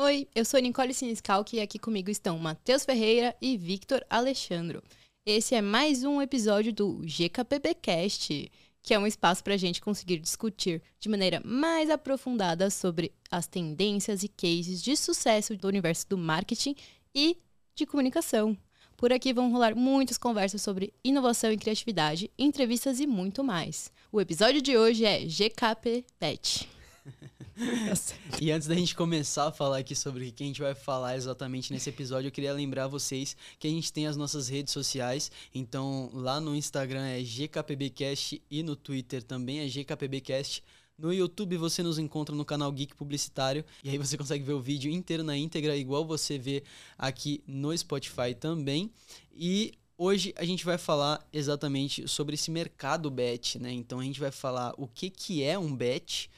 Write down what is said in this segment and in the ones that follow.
Oi, eu sou Nicole Siniscalchi e aqui comigo estão Matheus Ferreira e Victor Alexandro. Esse é mais um episódio do GKPBcast, que é um espaço para a gente conseguir discutir de maneira mais aprofundada sobre as tendências e cases de sucesso do universo do marketing e de comunicação. Por aqui vão rolar muitas conversas sobre inovação e criatividade, entrevistas e muito mais. O episódio de hoje é GKP Pet. e antes da gente começar a falar aqui sobre o que a gente vai falar exatamente nesse episódio, eu queria lembrar vocês que a gente tem as nossas redes sociais. Então, lá no Instagram é GKPBcast e no Twitter também é GKPBcast. No YouTube você nos encontra no canal Geek Publicitário e aí você consegue ver o vídeo inteiro na íntegra, igual você vê aqui no Spotify também. E hoje a gente vai falar exatamente sobre esse mercado bet, né? Então a gente vai falar o que, que é um bet,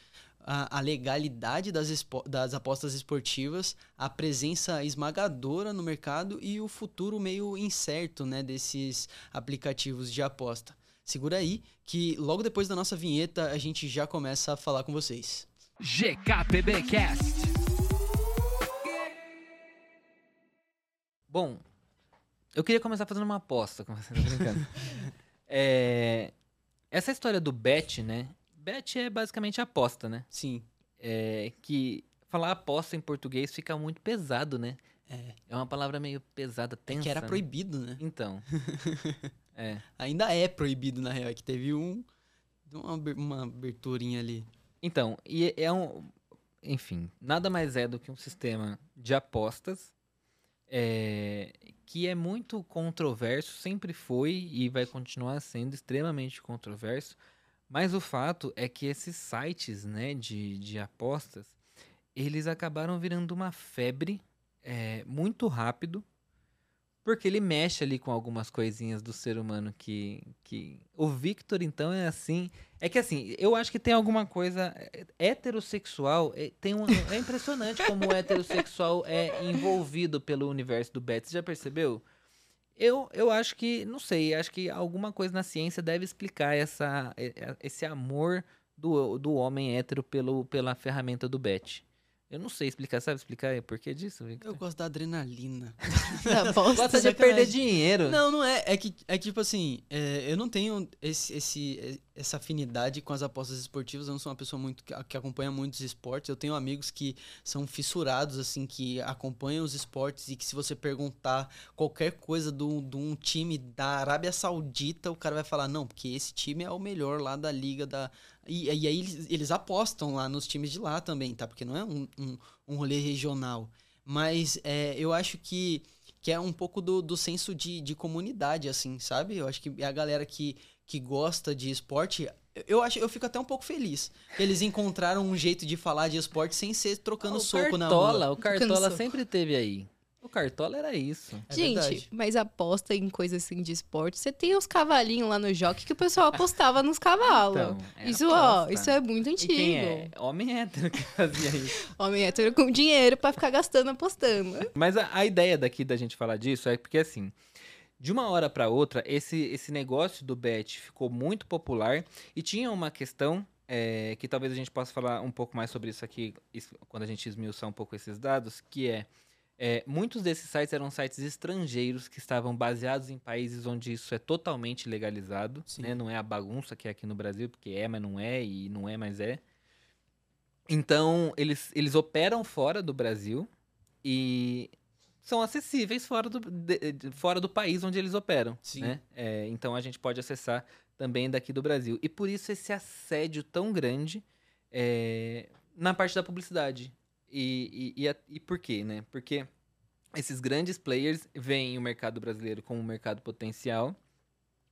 a, a legalidade das, das apostas esportivas, a presença esmagadora no mercado e o futuro meio incerto né, desses aplicativos de aposta. Segura aí, que logo depois da nossa vinheta a gente já começa a falar com vocês. GKPBcast. Bom, eu queria começar fazendo uma aposta com você, tá brincando. é, essa história do bet, né? Bet é basicamente aposta, né? Sim. É, que falar aposta em português fica muito pesado, né? É. É uma palavra meio pesada, tensa. É que era né? proibido, né? Então. é. Ainda é proibido, na real. É que teve um. Uma, uma aberturinha ali. Então, e é um. Enfim, nada mais é do que um sistema de apostas é, que é muito controverso, sempre foi e vai continuar sendo extremamente controverso. Mas o fato é que esses sites né, de, de apostas, eles acabaram virando uma febre é, muito rápido, porque ele mexe ali com algumas coisinhas do ser humano que, que. O Victor, então, é assim. É que assim, eu acho que tem alguma coisa. É, heterossexual. É, tem um, é impressionante como o heterossexual é envolvido pelo universo do Bet. Você já percebeu? Eu, eu acho que, não sei, acho que alguma coisa na ciência deve explicar essa, esse amor do, do homem hétero pelo, pela ferramenta do Bet. Eu não sei explicar, sabe explicar por que disso, Victor? Eu gosto da adrenalina. Gosta de perder dinheiro. Não, não é. É que, é que tipo assim, é, eu não tenho esse, esse, essa afinidade com as apostas esportivas. Eu não sou uma pessoa muito que, que, acompanha muitos esportes. Eu tenho amigos que são fissurados, assim, que acompanham os esportes e que se você perguntar qualquer coisa de um time da Arábia Saudita, o cara vai falar, não, porque esse time é o melhor lá da liga da, e, e aí eles, eles, apostam lá nos times de lá também, tá? Porque não é um, um, um rolê regional. Mas é, eu acho que, que é um pouco do, do senso de, de comunidade, assim, sabe? Eu acho que é a galera que, que gosta de esporte. Eu acho, eu fico até um pouco feliz. Que eles encontraram um jeito de falar de esporte sem ser trocando o soco Cartola, na rua. O Cartola sempre teve aí. O Cartola era isso. É Gente, verdade. mas aposta em coisas assim de esporte. Você tem os cavalinhos lá no jockey que o pessoal apostava nos cavalos. Então, é isso, ó, isso é muito antigo. Quem é? Homem hétero que fazia isso. Homem hétero com dinheiro para ficar gastando apostando. Mas a, a ideia daqui da gente falar disso é porque assim, de uma hora para outra, esse, esse negócio do bet ficou muito popular e tinha uma questão é, que talvez a gente possa falar um pouco mais sobre isso aqui quando a gente esmiuçar um pouco esses dados, que é é, muitos desses sites eram sites estrangeiros que estavam baseados em países onde isso é totalmente legalizado, né? Não é a bagunça que é aqui no Brasil, porque é, mas não é, e não é, mas é. Então, eles, eles operam fora do Brasil e são acessíveis fora do, de, fora do país onde eles operam. Né? É, então, a gente pode acessar também daqui do Brasil. E por isso esse assédio tão grande é, na parte da publicidade. E, e, e, e por quê, né? Porque esses grandes players veem o mercado brasileiro como um mercado potencial.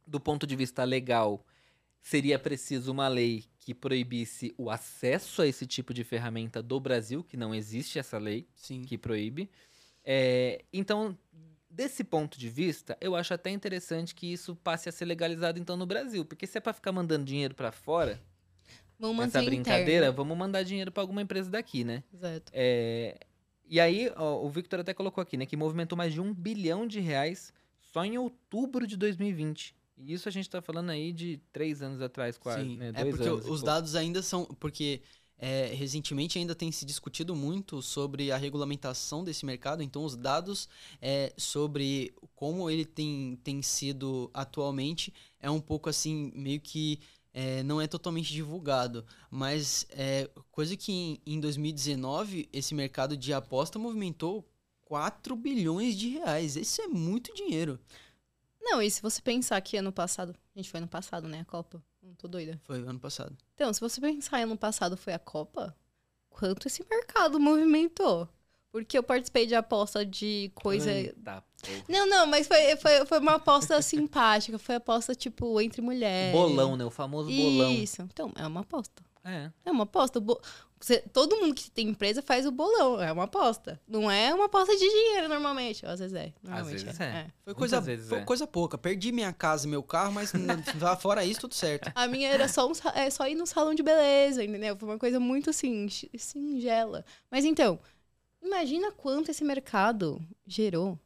Do ponto de vista legal, seria preciso uma lei que proibisse o acesso a esse tipo de ferramenta do Brasil, que não existe essa lei Sim. que proíbe. É, então, desse ponto de vista, eu acho até interessante que isso passe a ser legalizado então no Brasil, porque se é para ficar mandando dinheiro para fora, Vamos manter essa brincadeira, interno. vamos mandar dinheiro para alguma empresa daqui, né? Exato. É, e aí, ó, o Victor até colocou aqui, né, que movimentou mais de um bilhão de reais só em outubro de 2020. E isso a gente está falando aí de três anos atrás, quase. Sim, né? é porque os dados ainda são. Porque é, recentemente ainda tem se discutido muito sobre a regulamentação desse mercado, então os dados é, sobre como ele tem, tem sido atualmente é um pouco assim, meio que é, não é totalmente divulgado, mas é coisa que em, em 2019 esse mercado de aposta movimentou 4 bilhões de reais. Isso é muito dinheiro. Não, e se você pensar que ano passado. A gente foi ano passado, né? A Copa. Não tô doida. Foi ano passado. Então, se você pensar ano passado foi a Copa, quanto esse mercado movimentou? Porque eu participei de aposta de coisa. Eita, porra. Não, não, mas foi, foi, foi uma aposta simpática. Foi aposta, tipo, entre mulheres. Bolão, né? O famoso bolão. Isso. Então, é uma aposta. É. É uma aposta. Bo- você- todo mundo que tem empresa faz o bolão. É uma aposta. Não é uma aposta de dinheiro, normalmente. Às vezes é. Normalmente vezes é. Foi Muitas coisa, vezes foi é. coisa pouca. Perdi minha casa e meu carro, mas fora isso, tudo certo. A minha era só, um, é, só ir no salão de beleza, entendeu? Foi uma coisa muito assim, singela. Mas então, imagina quanto esse mercado gerou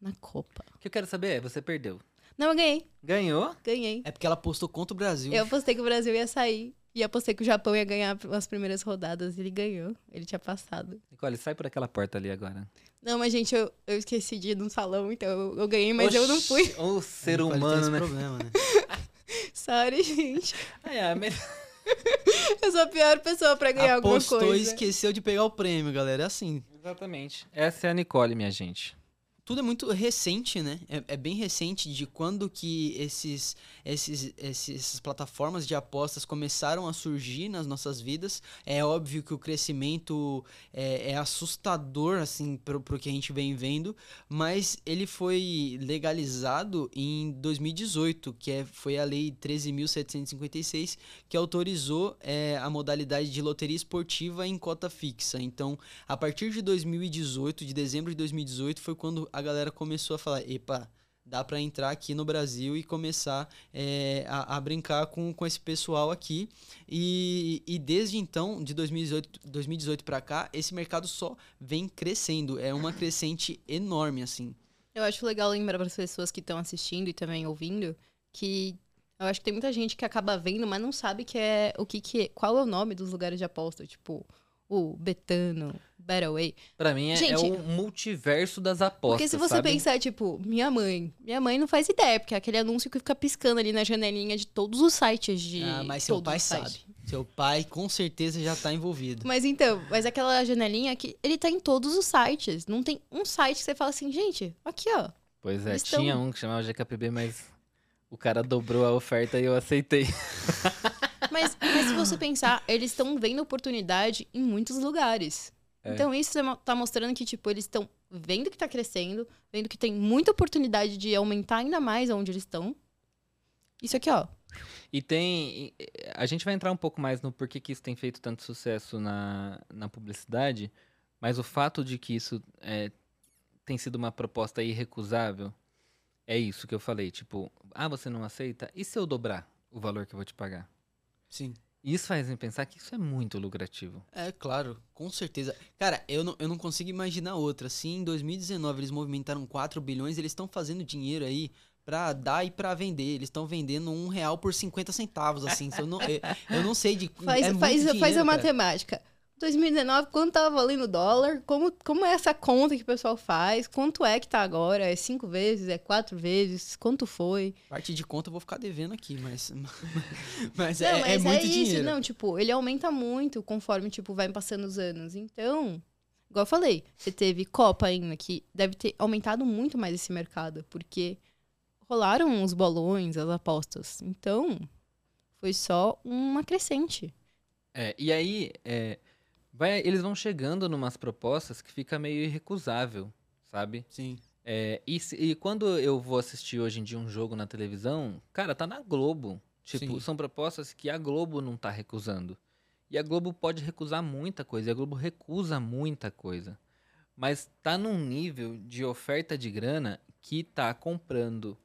na Copa. O que eu quero saber é, você perdeu. Não, eu ganhei. Ganhou? Ganhei. É porque ela postou contra o Brasil. Eu apostei que o Brasil ia sair. E apostei que o Japão ia ganhar as primeiras rodadas. Ele ganhou. Ele tinha passado. Nicole, sai por aquela porta ali agora. Não, mas, gente, eu, eu esqueci de ir no salão, então eu, eu ganhei, mas eu não fui. Oxi, Ô, ser humano, né? problema, né? Sorry, gente. Ah, é, mas- Eu sou a pior pessoa pra ganhar alguma Apostou coisa. e esqueceu de pegar o prêmio, galera. É assim. Exatamente. Essa é a Nicole, minha gente. Tudo é muito recente, né? É, é bem recente de quando que esses, esses, essas plataformas de apostas começaram a surgir nas nossas vidas. É óbvio que o crescimento é, é assustador, assim, pro, pro que a gente vem vendo, mas ele foi legalizado em 2018, que é, foi a Lei 13.756, que autorizou é, a modalidade de loteria esportiva em cota fixa. Então, a partir de 2018, de dezembro de 2018, foi quando a galera começou a falar: epa, dá pra entrar aqui no Brasil e começar é, a, a brincar com, com esse pessoal aqui. E, e desde então, de 2018, 2018 para cá, esse mercado só vem crescendo. É uma crescente enorme, assim. Eu acho legal lembrar para as pessoas que estão assistindo e também ouvindo que eu acho que tem muita gente que acaba vendo, mas não sabe que é o que, que é, qual é o nome dos lugares de aposta, tipo o Betano, Betaway. Pra mim é, Gente, é o multiverso das apostas, Porque se você sabe? pensar, tipo, minha mãe, minha mãe não faz ideia, porque é aquele anúncio que fica piscando ali na janelinha de todos os sites de ah, mas seu pai sabe. Seu pai com certeza já tá envolvido. Mas então, mas aquela janelinha que ele tá em todos os sites. Não tem um site que você fala assim, gente, aqui ó. Pois é, Eles tão- tinha um que chamava GKPB, mas o cara dobrou a oferta e eu aceitei. Mas, mas se você pensar, eles estão vendo oportunidade em muitos lugares. É. Então isso mo- tá mostrando que, tipo, eles estão vendo que tá crescendo, vendo que tem muita oportunidade de aumentar ainda mais onde eles estão. Isso aqui, ó. E tem. A gente vai entrar um pouco mais no porquê que isso tem feito tanto sucesso na, na publicidade, mas o fato de que isso é, tem sido uma proposta irrecusável é isso que eu falei. Tipo, ah, você não aceita? E se eu dobrar o valor que eu vou te pagar? Sim. Isso faz me pensar que isso é muito lucrativo. É, claro, com certeza. Cara, eu não, eu não consigo imaginar outra. Se em 2019 eles movimentaram 4 bilhões, eles estão fazendo dinheiro aí pra dar e pra vender. Eles estão vendendo um real por 50 centavos, assim. Eu, não, eu, eu não sei de. Faz, é muito faz, faz dinheiro, a cara. Matemática. 2019, quanto tava valendo o dólar? Como, como é essa conta que o pessoal faz? Quanto é que tá agora? É cinco vezes? É quatro vezes? Quanto foi? Parte de conta eu vou ficar devendo aqui, mas. mas, não, é, mas é muito isso. dinheiro. Não, tipo, ele aumenta muito conforme, tipo, vai passando os anos. Então, igual eu falei, você teve Copa ainda, que deve ter aumentado muito mais esse mercado, porque rolaram os bolões, as apostas. Então, foi só uma crescente. É, e aí, é, vai, eles vão chegando numas propostas que fica meio irrecusável, sabe? Sim. É, e, se- e quando eu vou assistir hoje em dia um jogo na televisão, cara, tá na Globo. Tipo, Sim. são propostas que a Globo não tá recusando. E a Globo pode recusar muita coisa, e a Globo recusa muita coisa. Mas tá num nível de oferta de grana que tá comprando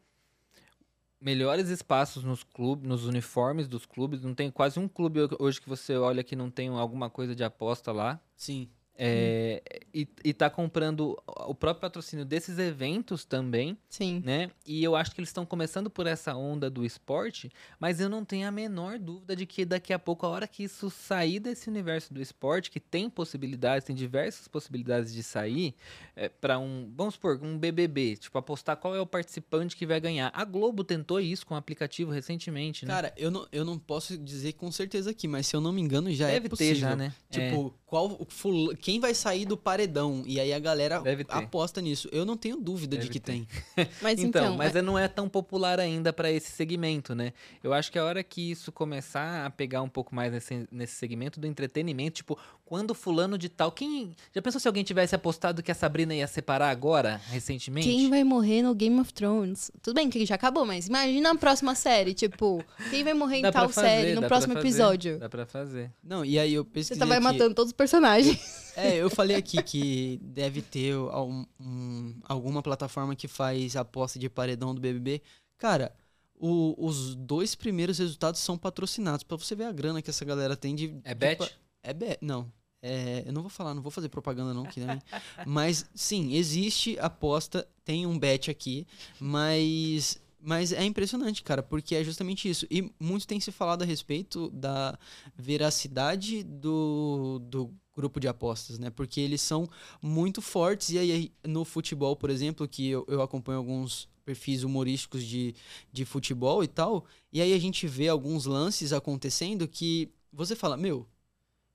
melhores espaços nos clubes, nos uniformes dos clubes. Não tem quase um clube hoje que você olha que não tem alguma coisa de aposta lá. Sim. É, e, e tá comprando o próprio patrocínio desses eventos também, Sim. né? E eu acho que eles estão começando por essa onda do esporte, mas eu não tenho a menor dúvida de que daqui a pouco, a hora que isso sair desse universo do esporte, que tem possibilidades, tem diversas possibilidades de sair, é, para um, vamos supor, um BBB, tipo, apostar qual é o participante que vai ganhar. A Globo tentou isso com o aplicativo recentemente, né? Cara, eu não, eu não posso dizer com certeza aqui, mas se eu não me engano, já Deve é possível. ter já, né? Tipo, qual o fula- quem vai sair do paredão? E aí a galera aposta nisso. Eu não tenho dúvida de Deve que ter. tem. Mas então, então, mas não é tão popular ainda para esse segmento, né? Eu acho que a hora que isso começar a pegar um pouco mais nesse, nesse segmento do entretenimento, tipo, quando fulano de tal, quem já pensou se alguém tivesse apostado que a Sabrina ia separar agora, recentemente? Quem vai morrer no Game of Thrones? Tudo bem que já acabou, mas imagina a próxima série, tipo, quem vai morrer em Dá pra tal fazer, série no próximo fazer, episódio? Dá pra fazer. Não, e aí eu Você pesquisei tá vai aqui- matando todos os personagens. É, eu falei aqui que deve ter um- um- alguma plataforma que faz aposta de paredão do BBB. Cara, o- os dois primeiros resultados são patrocinados. Pra você ver a grana que essa galera tem de... É de bet? É bet, não. É, eu não vou falar, não vou fazer propaganda não, que também. Mas sim, existe aposta, tem um bet aqui, mas mas é impressionante, cara, porque é justamente isso. E muito tem se falado a respeito da veracidade do, do grupo de apostas, né? Porque eles são muito fortes. E aí, no futebol, por exemplo, que eu, eu acompanho alguns perfis humorísticos de, de futebol e tal, e aí a gente vê alguns lances acontecendo que você fala, meu,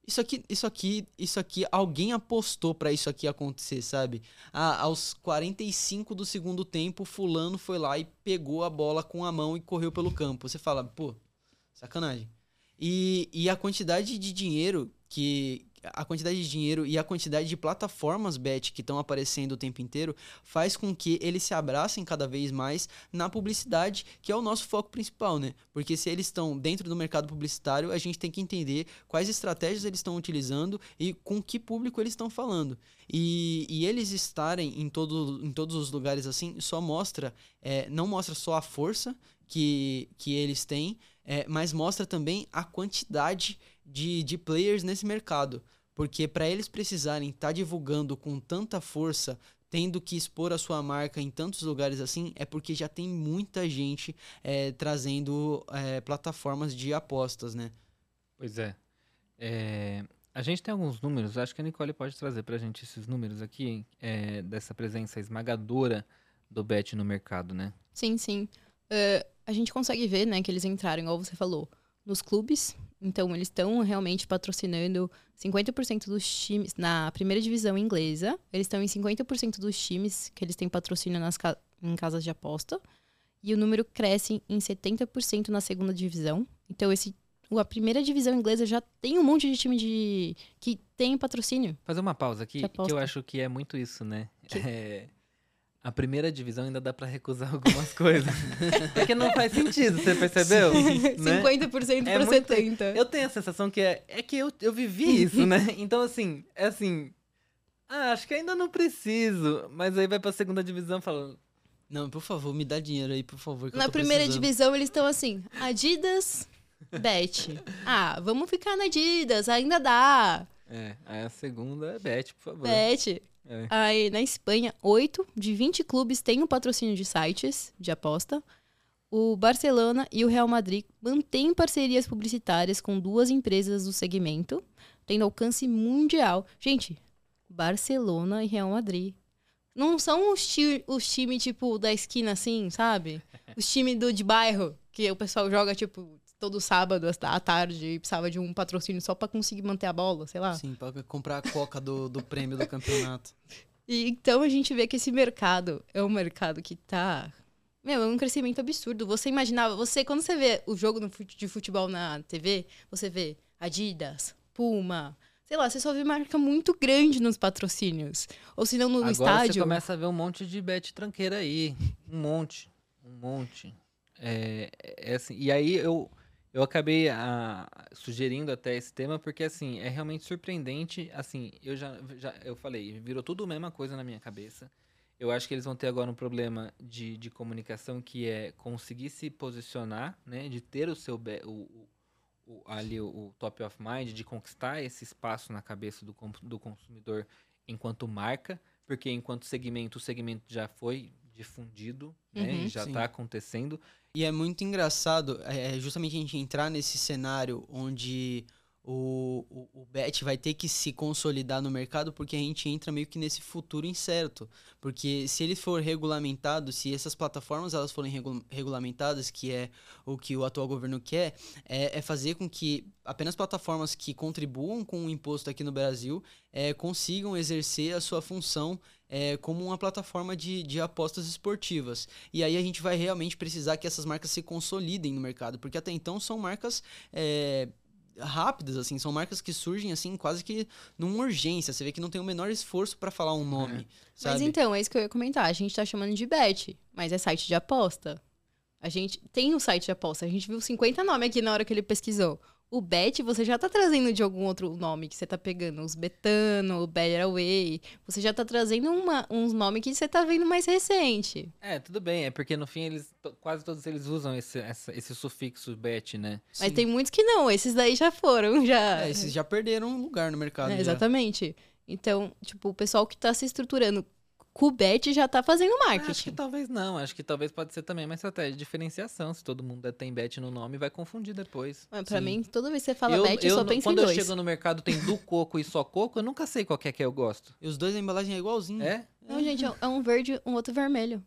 isso aqui, isso aqui, isso aqui, alguém apostou pra isso aqui acontecer, sabe? Ah, aos 45 do segundo tempo, fulano foi lá e pegou a bola com a mão e correu pelo campo. Você fala, pô, sacanagem. E, e a quantidade de dinheiro que. A quantidade de dinheiro e a quantidade de plataformas bet que estão aparecendo o tempo inteiro faz com que eles se abracem cada vez mais na publicidade, que é o nosso foco principal, né? Porque se eles estão dentro do mercado publicitário, a gente tem que entender quais estratégias eles estão utilizando e com que público eles estão falando. E, e eles estarem em, todo, em todos os lugares assim só mostra, é, não mostra só a força que, que eles têm, é, mas mostra também a quantidade de, de players nesse mercado. Porque para eles precisarem estar divulgando com tanta força, tendo que expor a sua marca em tantos lugares assim, é porque já tem muita gente é, trazendo é, plataformas de apostas, né? Pois é. É, A gente tem alguns números, acho que a Nicole pode trazer pra gente esses números aqui, é, dessa presença esmagadora do Bet no mercado, né? Sim, sim. Eh, a gente consegue ver, né, que eles entraram, igual você falou, nos clubes. Então, eles estão realmente patrocinando 50% dos times na primeira divisão inglesa. Eles estão em 50% dos times que eles têm patrocínio nas ca- em casas de aposta. E o número cresce em 70% na segunda divisão. Então, esse, a primeira divisão inglesa já tem um monte de time de, que tem patrocínio. Fazer uma pausa aqui, Que que eu acho que é muito isso, né? É, a primeira divisão ainda dá pra recusar algumas coisas. Porque não faz sentido, você percebeu? Né? 50% É para muito- 70%. Eu tenho a sensação que é, é que eu, eu vivi isso, né? Então, assim, é assim. Ah, acho que ainda não preciso. Mas aí vai pra segunda divisão falando. Não, por favor, me dá dinheiro aí, por favor. Na primeira precisando. divisão, eles estão assim, Adidas, Bet. Ah, vamos ficar na Adidas, ainda dá. É, aí a segunda é Bet, por favor. Bet. É. Aí, na Espanha, 8 de 20 clubes têm o patrocínio de sites de aposta. O Barcelona e o Real Madrid mantêm parcerias publicitárias com duas empresas do segmento, tendo alcance mundial. Gente, Barcelona e Real Madrid. Não são os, ti os times, tipo, da esquina, assim, sabe? Os times do, de bairro, que o pessoal joga, tipo, todo sábado à tarde e precisava de um patrocínio só pra conseguir manter a bola, sei lá. Sim, pra comprar a coca do, do prêmio do campeonato. E então a gente vê que esse mercado é um mercado que tá. Meu, é um crescimento absurdo. Você imaginava, você, quando você vê o jogo de futebol na TV, você vê Adidas, Puma, sei lá, você só vê marca muito grande nos patrocínios. Ou se não no Agora estádio. você começa a ver um monte de Bet tranqueira aí. Um monte. Um monte. É, é assim, e aí eu, eu acabei ah, sugerindo até esse tema porque assim, é realmente surpreendente, assim, eu já, já eu falei, virou tudo a mesma coisa na minha cabeça. Eu acho que eles vão ter agora um problema de, de comunicação que é conseguir se posicionar, né, de ter o seu o- o, ali o, o, top of mind, de conquistar esse espaço na cabeça do, do consumidor enquanto marca, porque enquanto segmento, o segmento já foi difundido, né, uhum, já está acontecendo. E é muito engraçado, é, é justamente a gente entrar nesse cenário onde o, o, o Bet vai ter que se consolidar no mercado porque a gente entra meio que nesse futuro incerto. Porque se ele for regulamentado, se essas plataformas elas forem regu regulamentadas, que é o que o atual governo quer, é, é, fazer com que apenas plataformas que contribuam com o imposto aqui no Brasil é, consigam exercer a sua função é, como uma plataforma de, de apostas esportivas. E aí a gente vai realmente precisar que essas marcas se consolidem no mercado, porque até então são marcas é, rápidas, assim, são marcas que surgem assim quase que numa urgência. Você vê que não tem o menor esforço para falar um nome. É. Mas então, é isso que eu ia comentar. A gente tá chamando de bet, mas é site de aposta. A gente tem um site de aposta. A gente viu 50 nomes aqui na hora que ele pesquisou. O Bet, você já tá trazendo de algum outro nome que você tá pegando. Os Betano, o Better Away. Você já tá trazendo uma, uns nomes que você tá vendo mais recente. É, tudo bem. É porque no fim, eles quase todos eles usam esse, essa, esse sufixo Bet, né? Mas Sim. tem muitos que não. Esses daí já foram, já... É, esses já perderam lugar no mercado. É, exatamente. Então, tipo, o pessoal que tá se estruturando Cubete já tá fazendo marketing. Acho que talvez não, acho que talvez pode ser também uma estratégia de diferenciação. Se todo mundo tem bet no nome, vai confundir depois. Mas pra Sim. mim, toda vez que você fala eu, bet, eu, só penso quando em dois. Quando eu chego no mercado tem do coco e só coco, eu nunca sei qual é que eu gosto. E os dois a embalagem é igualzinho. É? Não, gente, é um verde, um outro vermelho.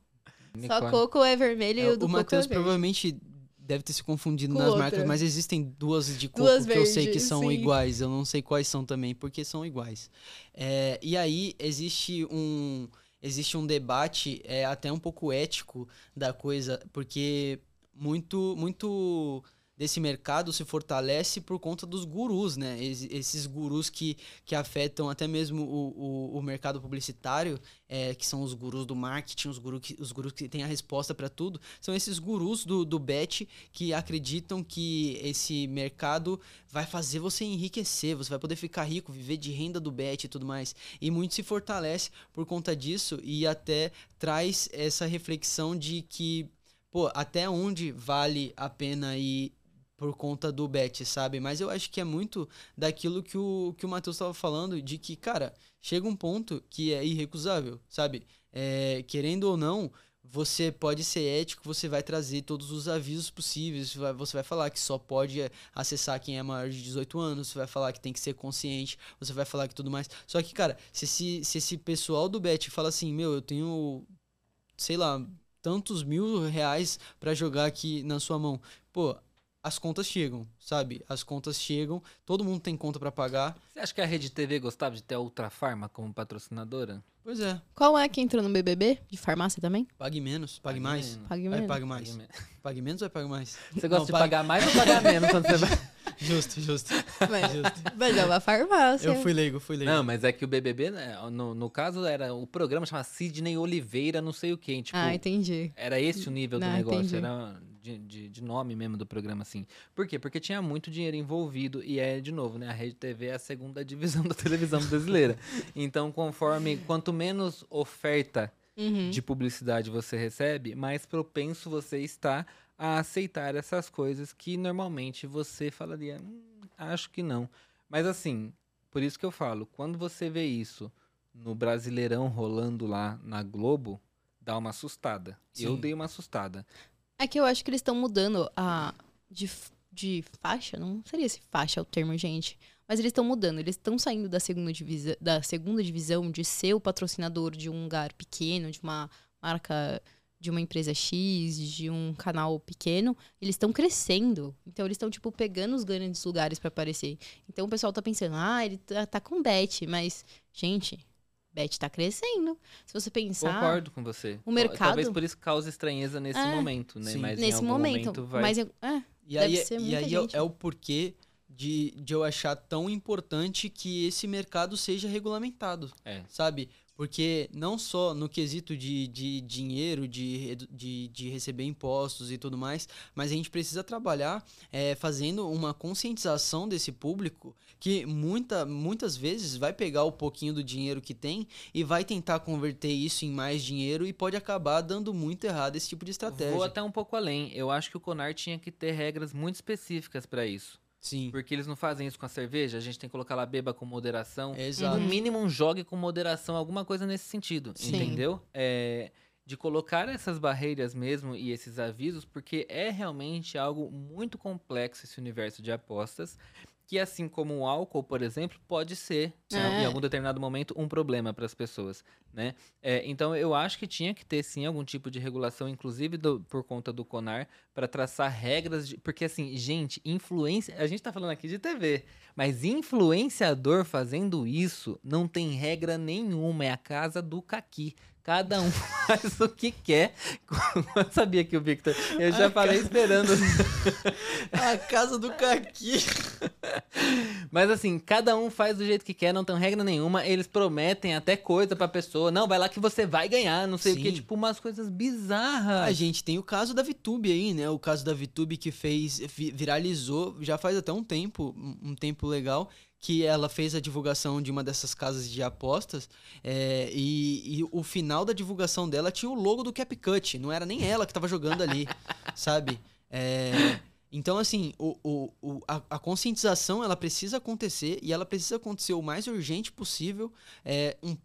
Só coco é vermelho é, e o do o coco Mateus é provavelmente deve ter se confundido Com nas outra. marcas, mas existem duas de coco duas que eu sei que são sim. iguais. Eu não sei quais são também, porque são iguais. É, e aí existe um existe um debate é, até um pouco ético da coisa, porque muito, muito desse mercado se fortalece por conta dos gurus, né? Esses gurus que, que afetam até mesmo o, o, o mercado publicitário, é, que são os gurus do marketing, os gurus que, os gurus que têm a resposta para tudo, são esses gurus do, do bet que acreditam que esse mercado vai fazer você enriquecer, você vai poder ficar rico, viver de renda do bet e tudo mais. E muito se fortalece por conta disso e até traz essa reflexão de que pô, até onde vale a pena ir por conta do bet, sabe? Mas eu acho que é muito daquilo que o, que o Matheus estava falando, de que, cara, chega um ponto que é irrecusável, sabe? É, querendo ou não, você pode ser ético, você vai trazer todos os avisos possíveis, você vai falar que só pode acessar quem é maior de 18 anos, você vai falar que tem que ser consciente, você vai falar que tudo mais. Só que, cara, se esse, se esse pessoal do bet fala assim, meu, eu tenho, sei lá, tantos mil reais para jogar aqui na sua mão, pô, as contas chegam, sabe? As contas chegam, todo mundo tem conta para pagar. Você acha que a Rede TV gostava de ter a Ultra Farma como patrocinadora? Pois é. Qual é que entrou no BBB? De farmácia também? Pague menos, pague, pague mais. Menos. Pague menos. Vai, pague mais. Pague, pague menos ou pague mais? Você gosta Não, de pague... pagar mais ou pagar menos quando você vai? Justo, justo. Mas, justo. mas é uma farmácia. Eu fui leigo, fui leigo. Não, mas é que o BBB, né, no, no caso, era o programa chamava Sidney Oliveira, não sei o quê. Tipo, ah, entendi. Era esse o nível não, do negócio. Entendi. Era de, de, de, nome mesmo do programa, assim. Por quê? Porque tinha muito dinheiro envolvido e é, de novo, né? A Rede TV é a segunda divisão da televisão brasileira. então, conforme, quanto menos oferta uhum. de publicidade você recebe, mais propenso você está a aceitar essas coisas que normalmente você falaria, hum, acho que não. Mas assim, por isso que eu falo, quando você vê isso no Brasileirão rolando lá na Globo, dá uma assustada. Sim. Eu dei uma assustada. É que eu acho que eles estão mudando a de, de faixa, não seria esse faixa o termo, gente. Mas eles estão mudando, eles estão saindo da segunda, divisa, da segunda divisão de ser o patrocinador de um lugar pequeno, de uma marca, de uma empresa X, de um canal pequeno. Eles estão crescendo. Então eles estão, tipo, pegando os grandes lugares para aparecer. Então o pessoal tá pensando, ah, ele tá, tá com bet, mas, gente, Bet está crescendo. Se você pensar. Concordo com você. O mercado. Talvez por isso cause estranheza nesse é, momento, né? Sim. Mas nesse momento, momento vai... Mas é, e aí, é, e aí é, é o porquê de, de eu achar tão importante que esse mercado seja regulamentado. É. Sabe? Porque não só no quesito de, de dinheiro, de, de, de receber impostos e tudo mais, mas a gente precisa trabalhar é, fazendo uma conscientização desse público que muita, muitas vezes vai pegar o pouquinho do dinheiro que tem e vai tentar converter isso em mais dinheiro e pode acabar dando muito errado esse tipo de estratégia. Vou até um pouco além. Eu acho que o Conar tinha que ter regras muito específicas para isso. Sim. Porque eles não fazem isso com a cerveja, a gente tem que colocar lá beba com moderação. Exato. No mínimo, um jogue com moderação, alguma coisa nesse sentido, Sim. entendeu? É, de colocar essas barreiras mesmo e esses avisos, porque é realmente algo muito complexo esse universo de apostas, que assim como o álcool, por exemplo, pode ser, né, É. em algum determinado momento, um problema para as pessoas, né? É, então, eu acho que tinha que ter, sim, algum tipo de regulação, inclusive do- por conta do CONAR, para traçar regras, de, porque assim, gente, influência, a gente tá falando aqui de TV, mas influenciador fazendo isso não tem regra nenhuma, é a casa do caqui. Cada um faz o que quer. Eu sabia que o Victor. Eu já A falei esperando. A casa do Caqui. Mas assim, cada um faz do jeito que quer, não tem regra nenhuma. Eles prometem até coisa pra pessoa. Não, vai lá que você vai ganhar, não sei o que. Sim. Tipo, umas coisas bizarras. A gente tem o caso da VTube aí, né? O caso da VTube que fez, vi- viralizou já faz até um tempo, um tempo legal, que ela fez a divulgação de uma dessas casas de apostas é, e, e o final da divulgação dela tinha o logo do CapCut, não era nem ela que tava jogando ali, sabe? É, então, assim, o, o, o- a, a conscientização ela precisa acontecer e ela precisa acontecer o mais urgente possível, é, um,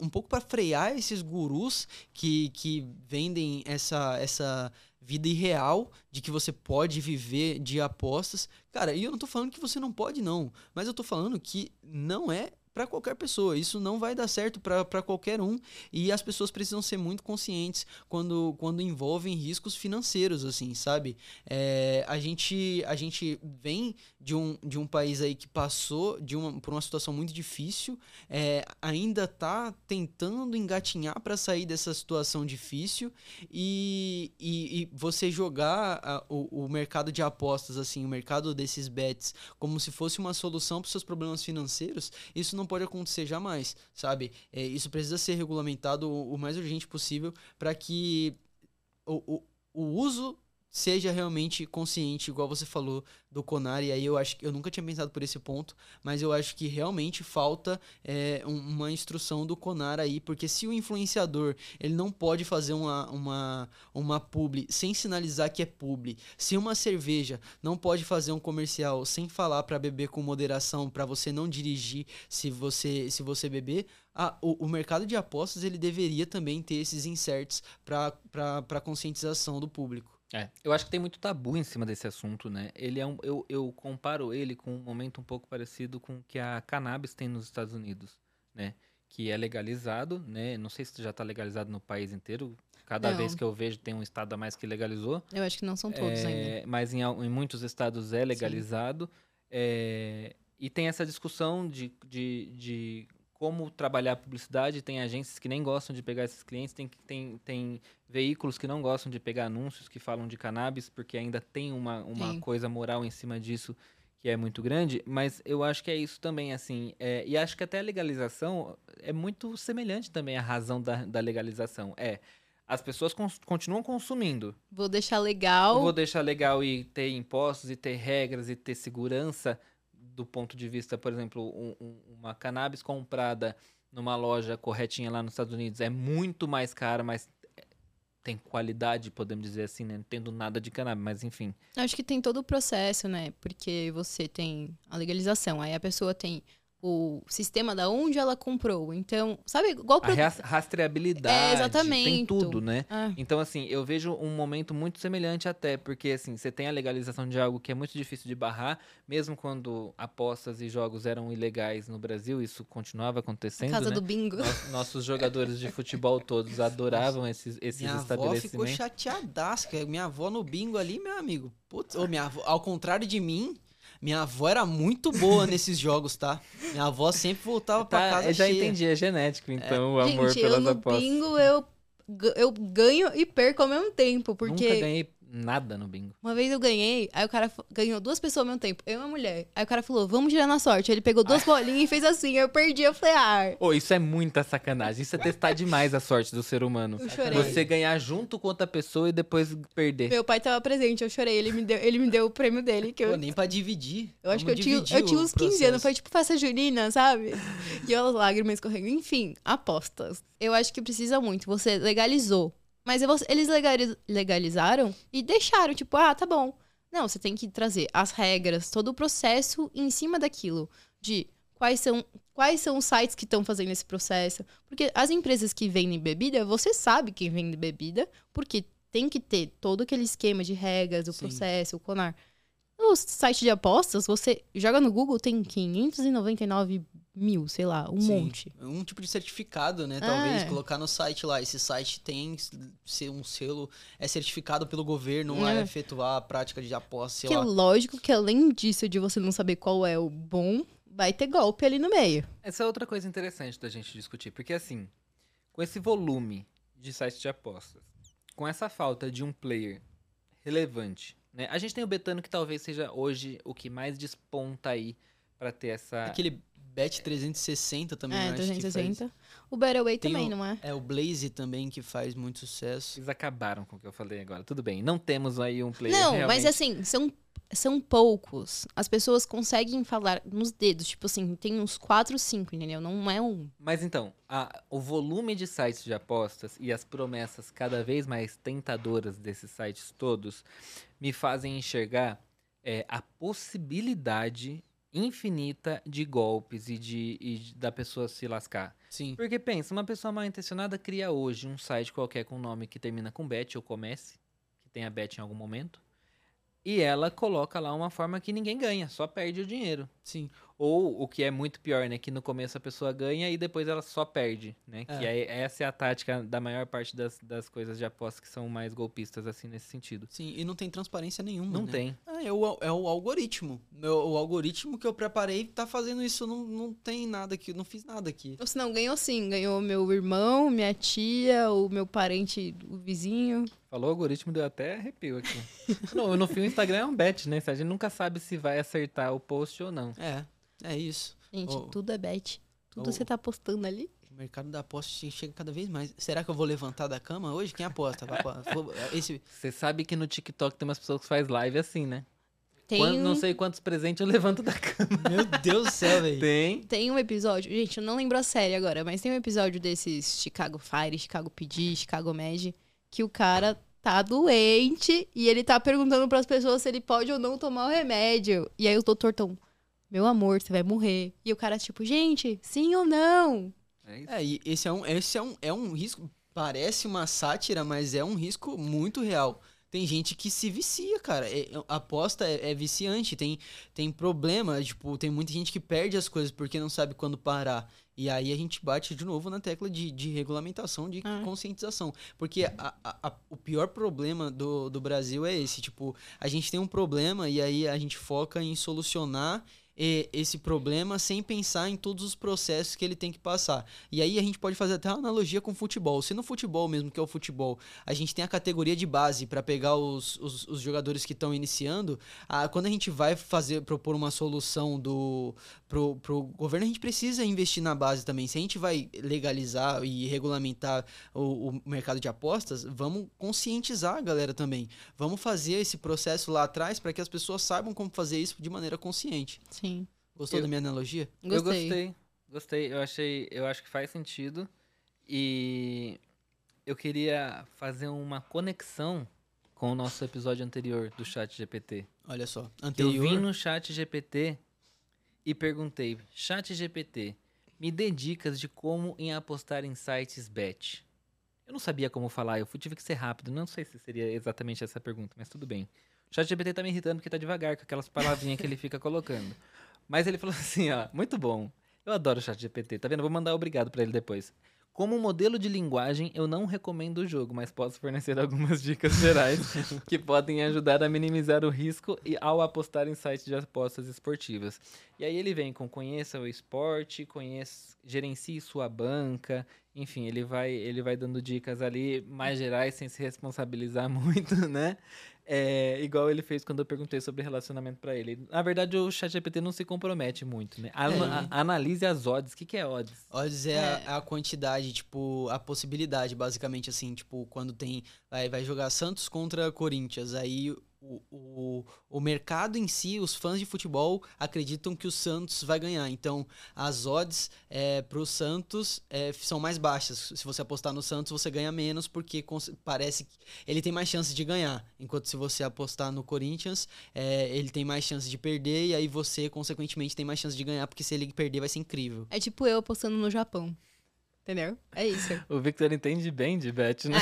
um pouco para frear esses gurus que, que vendem essa, essa vida irreal de que você pode viver de apostas. Cara, e eu não tô falando que você não pode, não. Mas eu tô falando que não é para qualquer pessoa. Isso não vai dar certo para qualquer um. E as pessoas precisam ser muito conscientes quando, quando envolvem riscos financeiros, assim, sabe? É, a, gente, a gente vem de um, de um país aí que passou de uma, por uma situação muito difícil, é, ainda tá tentando engatinhar para sair dessa situação difícil e, e, e você jogar a- o, o mercado de apostas, assim, o mercado desses bets, como se fosse uma solução para seus problemas financeiros, isso não pode acontecer jamais, sabe? É, isso precisa ser regulamentado o, o mais urgente possível para que o, o, o uso seja realmente consciente, igual você falou do Conar, e aí eu acho que eu nunca tinha pensado por esse ponto, mas eu acho que realmente falta é, um- uma instrução do Conar aí, porque se o influenciador ele não pode fazer uma, uma, uma publi sem sinalizar que é publi, se uma cerveja não pode fazer um comercial sem falar para beber com moderação, para você não dirigir se você se você beber, a- o, o mercado de apostas ele deveria também ter esses inserts para conscientização do público. É, eu acho que tem muito tabu em cima desse assunto, né? Ele é um, eu, eu comparo ele com um momento um pouco parecido com o que a cannabis tem nos Estados Unidos, né? Que é legalizado, né? Não sei se já tá legalizado no país inteiro. Cada Não. vez que eu vejo tem um estado a mais que legalizou. Eu acho que não são todos É, ainda. Mas em, em muitos estados é legalizado. É, e tem essa discussão de, de, de como trabalhar a publicidade. Tem agências que nem gostam de pegar esses clientes, tem, tem, tem veículos que não gostam de pegar anúncios que falam de cannabis, porque ainda tem uma, uma Sim. coisa moral em cima disso que é muito grande. Mas eu acho que é isso também, assim. é, e acho que até a legalização é muito semelhante também à razão da, da legalização. É. As pessoas cons- continuam consumindo, Vou deixar legal. Vou deixar legal e ter impostos e ter regras e ter segurança do ponto de vista, por exemplo, um- um- uma cannabis comprada numa loja corretinha lá nos Estados Unidos é muito mais cara, mas tem qualidade, podemos dizer assim, né? Não tendo nada de cannabis, mas enfim. Acho que tem todo o processo, né? Porque você tem a legalização, aí a pessoa tem o sistema da onde ela comprou. Então, sabe, igual A pro... ras- rastreabilidade, É, tem exatamente. tudo, né? Ah, Então, assim, eu vejo um momento muito semelhante até, porque, assim, você tem a legalização de algo que é muito difícil de barrar, mesmo quando apostas e jogos eram ilegais no Brasil, isso continuava acontecendo, casa né? do bingo. Nos- Nossos jogadores de futebol todos adoravam esses, esses Minha avó ficou estabelecimentos. chateadaça, que minha avó no bingo ali, meu amigo. Putz, ô, minha avó, ao contrário de mim, minha avó era muito boa nesses jogos, tá? Minha avó sempre voltava pra Tá, casa eu já cheia. entendi, é genético, então, o amor Gente, eu pelas no apostas. bingo, eu, eu ganho e perco ao mesmo tempo. Nunca Porque ganhei nada no bingo. uma vez eu ganhei, aí o cara ganhou duas pessoas ao mesmo tempo. Eu e uma mulher. Aí o cara falou, vamos girar na sorte. Ele pegou duas bolinhas e fez assim. Eu perdi, eu falei, ah... Ô, isso é muita sacanagem. Isso é testar demais a sorte do ser humano. Eu chorei. Você ganhar junto com outra pessoa e depois perder. Meu pai tava presente, eu chorei. Ele me deu, ele me deu o prêmio dele. Que eu, Pô, nem pra dividir. eu acho que eu Vamos tinha, eu tinha uns 15 anos. processo. Foi tipo festa junina, sabe? E eu, as lágrimas escorrendo. Enfim, apostas. Eu acho que precisa muito. Você legalizou. Mas eles legaliz- legalizaram e deixaram, tipo, ah, tá bom. Não, você tem que trazer as regras, todo o processo em cima daquilo. De quais são, quais são os sites que estão fazendo esse processo. Porque as empresas que vendem bebida, você sabe quem vende bebida, porque tem que ter todo aquele esquema de regras, o Sim. processo, o CONAR. No site de apostas, você joga no Google, tem 599 mil, sei lá, um Sim. monte. Um tipo de certificado, né? Talvez É. colocar no site lá. Esse site tem ser um selo, é certificado pelo governo a É. efetuar a prática de aposta, sei Que é lá. lógico que além disso, de você não saber qual é o bom, vai ter golpe ali no meio. Essa é outra coisa interessante da gente discutir, porque assim, com esse volume de sites de apostas, com essa falta de um player relevante, né? A gente tem o Betano que talvez seja hoje o que mais desponta aí pra ter essa Aquele Bet 360 também, eu é, acho que faz. 360. O Betterway Tem também, o- não é? É o Blaze também que faz muito sucesso. Eles acabaram com o que eu falei agora. Tudo bem, não temos aí um player Não, realmente... mas assim, são, são poucos. As pessoas conseguem falar nos dedos. Tipo assim, tem uns 4, 5, entendeu? Não é um. Mas então, a- o volume de sites de apostas e as promessas cada vez mais tentadoras desses sites todos me fazem enxergar é, a possibilidade infinita de golpes e de, e da pessoa se lascar. Sim. Porque pensa, uma pessoa mal intencionada cria hoje um site qualquer com nome que termina com bet ou comece, que tenha bet em algum momento, e ela coloca lá uma forma que ninguém ganha, só perde o dinheiro. Sim. Ou o que é muito pior, né? Que no começo a pessoa ganha e depois ela só perde, né? Que É. é, essa é a tática da maior parte das, das coisas de aposta que são mais golpistas, assim, nesse sentido. Sim, e não tem transparência nenhuma. Não né? tem. Ah, é, o, é o algoritmo. O, o algoritmo que eu preparei tá fazendo isso. Não, não tem nada aqui, não fiz nada aqui. Ou se não, ganhou sim. Ganhou meu irmão, minha tia, o meu parente, o vizinho. Falou algoritmo, deu até arrepio aqui. no, no fim, o Instagram é um bet, né? A gente nunca sabe se vai acertar o post ou não. É, é isso. Gente, Oh. tudo é bet. Tudo Oh. você tá postando ali. O mercado da aposta che- chega cada vez mais. Será que eu vou levantar da cama hoje? Quem aposta? Esse, Você sabe que no TikTok tem umas pessoas que faz live assim, né? Tem, Quan- não sei quantos presentes eu levanto da cama. meu Deus do céu, velho. Tem. tem um episódio. Gente, eu não lembro a série agora, mas tem um episódio desses Chicago Fire, Chicago PD, Chicago Med, que o cara tá doente e ele tá perguntando pras pessoas se ele pode ou não tomar o remédio. E aí o doutor tão, meu amor, você vai morrer. E o cara, tipo, gente, sim ou não? É. É, e esse é um, esse é um, é um risco. Parece uma sátira, mas é um risco muito real. Tem gente que se vicia, cara. É- é- aposta é, é viciante. Tem, tem problema, tipo, tem muita gente que perde as coisas porque não sabe quando parar. E aí a gente bate de novo na tecla de, de regulamentação, de Ah. conscientização. Porque a- a- a- o pior problema do, do Brasil é esse. Tipo, a gente tem um problema e aí a gente foca em solucionar esse problema sem pensar em todos os processos que ele tem que passar. E aí a gente pode fazer até uma analogia com futebol. Se no futebol mesmo, que é o futebol, a gente tem a categoria de base para pegar os, os, os jogadores que estão iniciando, ah, quando a gente vai fazer propor uma solução do pro, pro governo, a gente precisa investir na base também. Se a gente vai legalizar e regulamentar o, o mercado de apostas, vamos conscientizar a galera também. Vamos fazer esse processo lá atrás para que as pessoas saibam como fazer isso de maneira consciente. Sim. Gostou Eu- da minha analogia? Gostei. Eu gostei. Gostei. Eu achei, eu acho que faz sentido. E eu queria fazer uma conexão com o nosso episódio anterior do Chat GPT. Olha só. Eu Anterior. vim no Chat GPT e perguntei: Chat GPT, me dê dicas de como em apostar em sites bet. Eu não sabia como falar, eu fui- tive que ser rápido. Não sei se seria exatamente essa pergunta, mas tudo bem. O Chat GPT tá me irritando porque tá devagar com aquelas palavrinhas que ele fica colocando. Mas ele falou assim, ó, muito bom. Eu adoro o Chat GPT, tá vendo? Vou mandar obrigado pra ele depois. Como modelo de linguagem, eu não recomendo o jogo, mas posso fornecer algumas dicas gerais que podem ajudar a minimizar o risco e ao apostar em sites de apostas esportivas. E aí ele vem com conheça o esporte, conheça, gerencie sua banca, enfim, ele vai, ele vai dando dicas ali mais gerais sem se responsabilizar muito, né? É, igual ele fez quando eu perguntei sobre relacionamento pra ele. Na verdade, o ChatGPT não se compromete muito, né? Ana- a- analise as odds. O que, que é odds? Odds é, A, a quantidade, tipo, a possibilidade, basicamente, assim, tipo, quando tem. Vai, vai jogar Santos contra Corinthians. Aí o, o, o mercado em si, os fãs de futebol acreditam que o Santos vai ganhar. Então, as odds é, para o Santos é, são mais baixas. Se você apostar no Santos, você ganha menos, porque parece que ele tem mais chances de ganhar. Enquanto se você apostar no Corinthians, é, ele tem mais chances de perder, e aí você, consequentemente, tem mais chances de ganhar, porque se ele perder, vai ser incrível. É tipo eu apostando no Japão. Entendeu? É isso. O Victor entende bem de bet, né?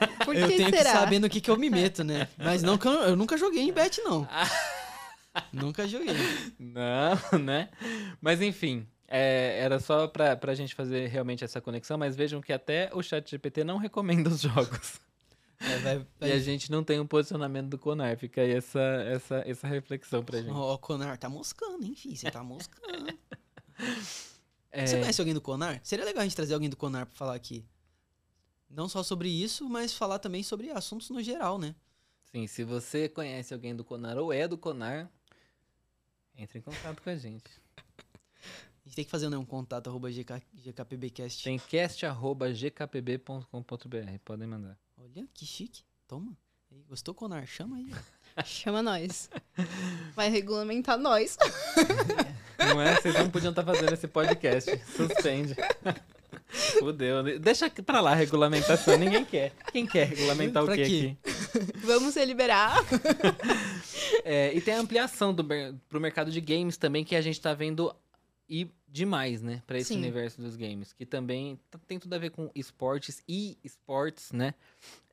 Ah, por que eu tenho será? que saber no que, que eu me meto, né? Mas não que eu, eu nunca joguei em bet, não. nunca joguei. Não, né? Mas enfim, é, era só pra, pra gente fazer realmente essa conexão, mas vejam que até o chat GPT não recomenda os jogos. É, vai, vai... E a gente não tem um posicionamento do Conar. Fica aí essa, essa, essa reflexão pra gente. Ó, oh, Conar tá moscando, hein, filho? Você tá moscando. É, Você conhece alguém do Conar? Seria legal a gente trazer alguém do Conar pra falar aqui. Não só sobre isso, mas falar também sobre assuntos no geral, né? Sim, se você conhece alguém do Conar ou é do Conar, entre em contato com a gente. A gente tem que fazer né, um contato arroba GK, GKPBcast. Tem cast arroba gkpb.com.br, podem mandar. Olha, que chique. Toma. Gostou, Conar? Chama aí. Chama nós. Vai regulamentar nós. Não é? Vocês não podiam estar fazendo esse podcast. Suspende. Fudeu. Deixa pra lá a regulamentação. Ninguém quer. Quem quer regulamentar o Pra quê quê? aqui? Vamos se liberar. É, e tem a ampliação do, pro mercado de games também, que a gente tá vendo ir demais, né? Pra esse Sim. universo dos games. Que também tá- tem tudo a ver com esportes e esportes, né?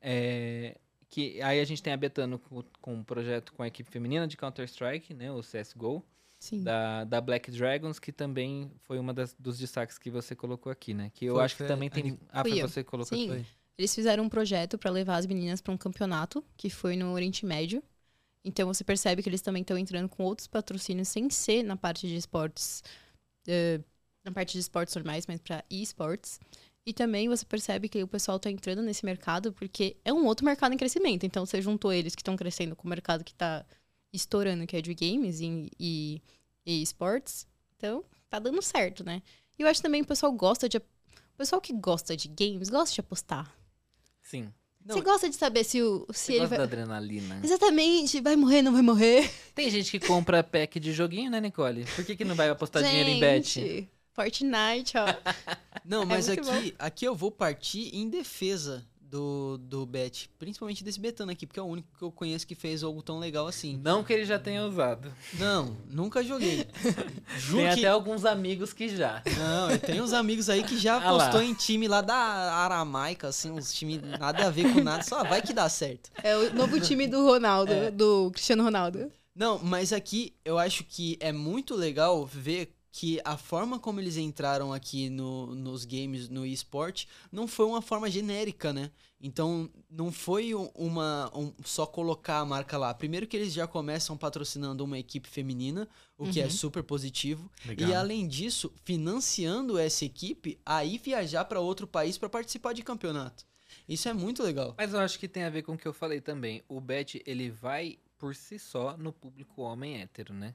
É, que aí a gente tem a Betano com, com um projeto com a equipe feminina de Counter-Strike, né? O CSGO. Sim. da, da Black Dragons, que também foi uma das, dos destaques que você colocou aqui, né? Que eu Foi, acho que foi também tem. Ah, foi você que colocou Sim. Foi. Eles fizeram um projeto pra levar as meninas pra um campeonato, que foi no Oriente Médio. Então você percebe que eles também estão entrando com outros patrocínios sem ser na parte de esportes, eh, na parte de esportes normais, mas pra esportes. E também você percebe que o pessoal tá entrando nesse mercado porque é um outro mercado em crescimento. Então você juntou eles que estão crescendo com o mercado que tá estourando, que é de games e, e, e esportes. Então tá dando certo, né? E eu acho também que o pessoal gosta de. O pessoal que gosta de games gosta de apostar. Sim. Não, Você gosta de saber se, o, se ele gosta vai. da adrenalina. Exatamente, vai morrer, não vai morrer. Tem gente que compra pack de joguinho, né, Nicole? Por que, que não vai apostar dinheiro em bet? Fortnite, ó. Não, mas É aqui, aqui eu vou partir em defesa do, do Bet. Principalmente desse Betano aqui, porque é o único que eu conheço que fez algo tão legal assim. Não que ele já tenha usado. Não, nunca joguei. Juro Tem que... até alguns amigos que já. Não, eu tenho uns amigos aí que já Ah apostou em time lá da Aramaica, assim, uns times nada a ver com nada, só vai que dá certo. É o novo time do Ronaldo, É. do Cristiano Ronaldo. Não, mas aqui eu acho que é muito legal ver que a forma como eles entraram aqui no, nos games, no esporte, não foi uma forma genérica, né? Então, não foi um- uma um- só colocar a marca lá. Primeiro que eles já começam patrocinando uma equipe feminina, o que é Uhum. super positivo. Legal. E além disso, financiando essa equipe, aí viajar para outro país para participar de campeonato. Isso é muito legal. Mas eu acho que tem a ver com o que eu falei também. O bet, ele vai por si só no público homem hétero, né?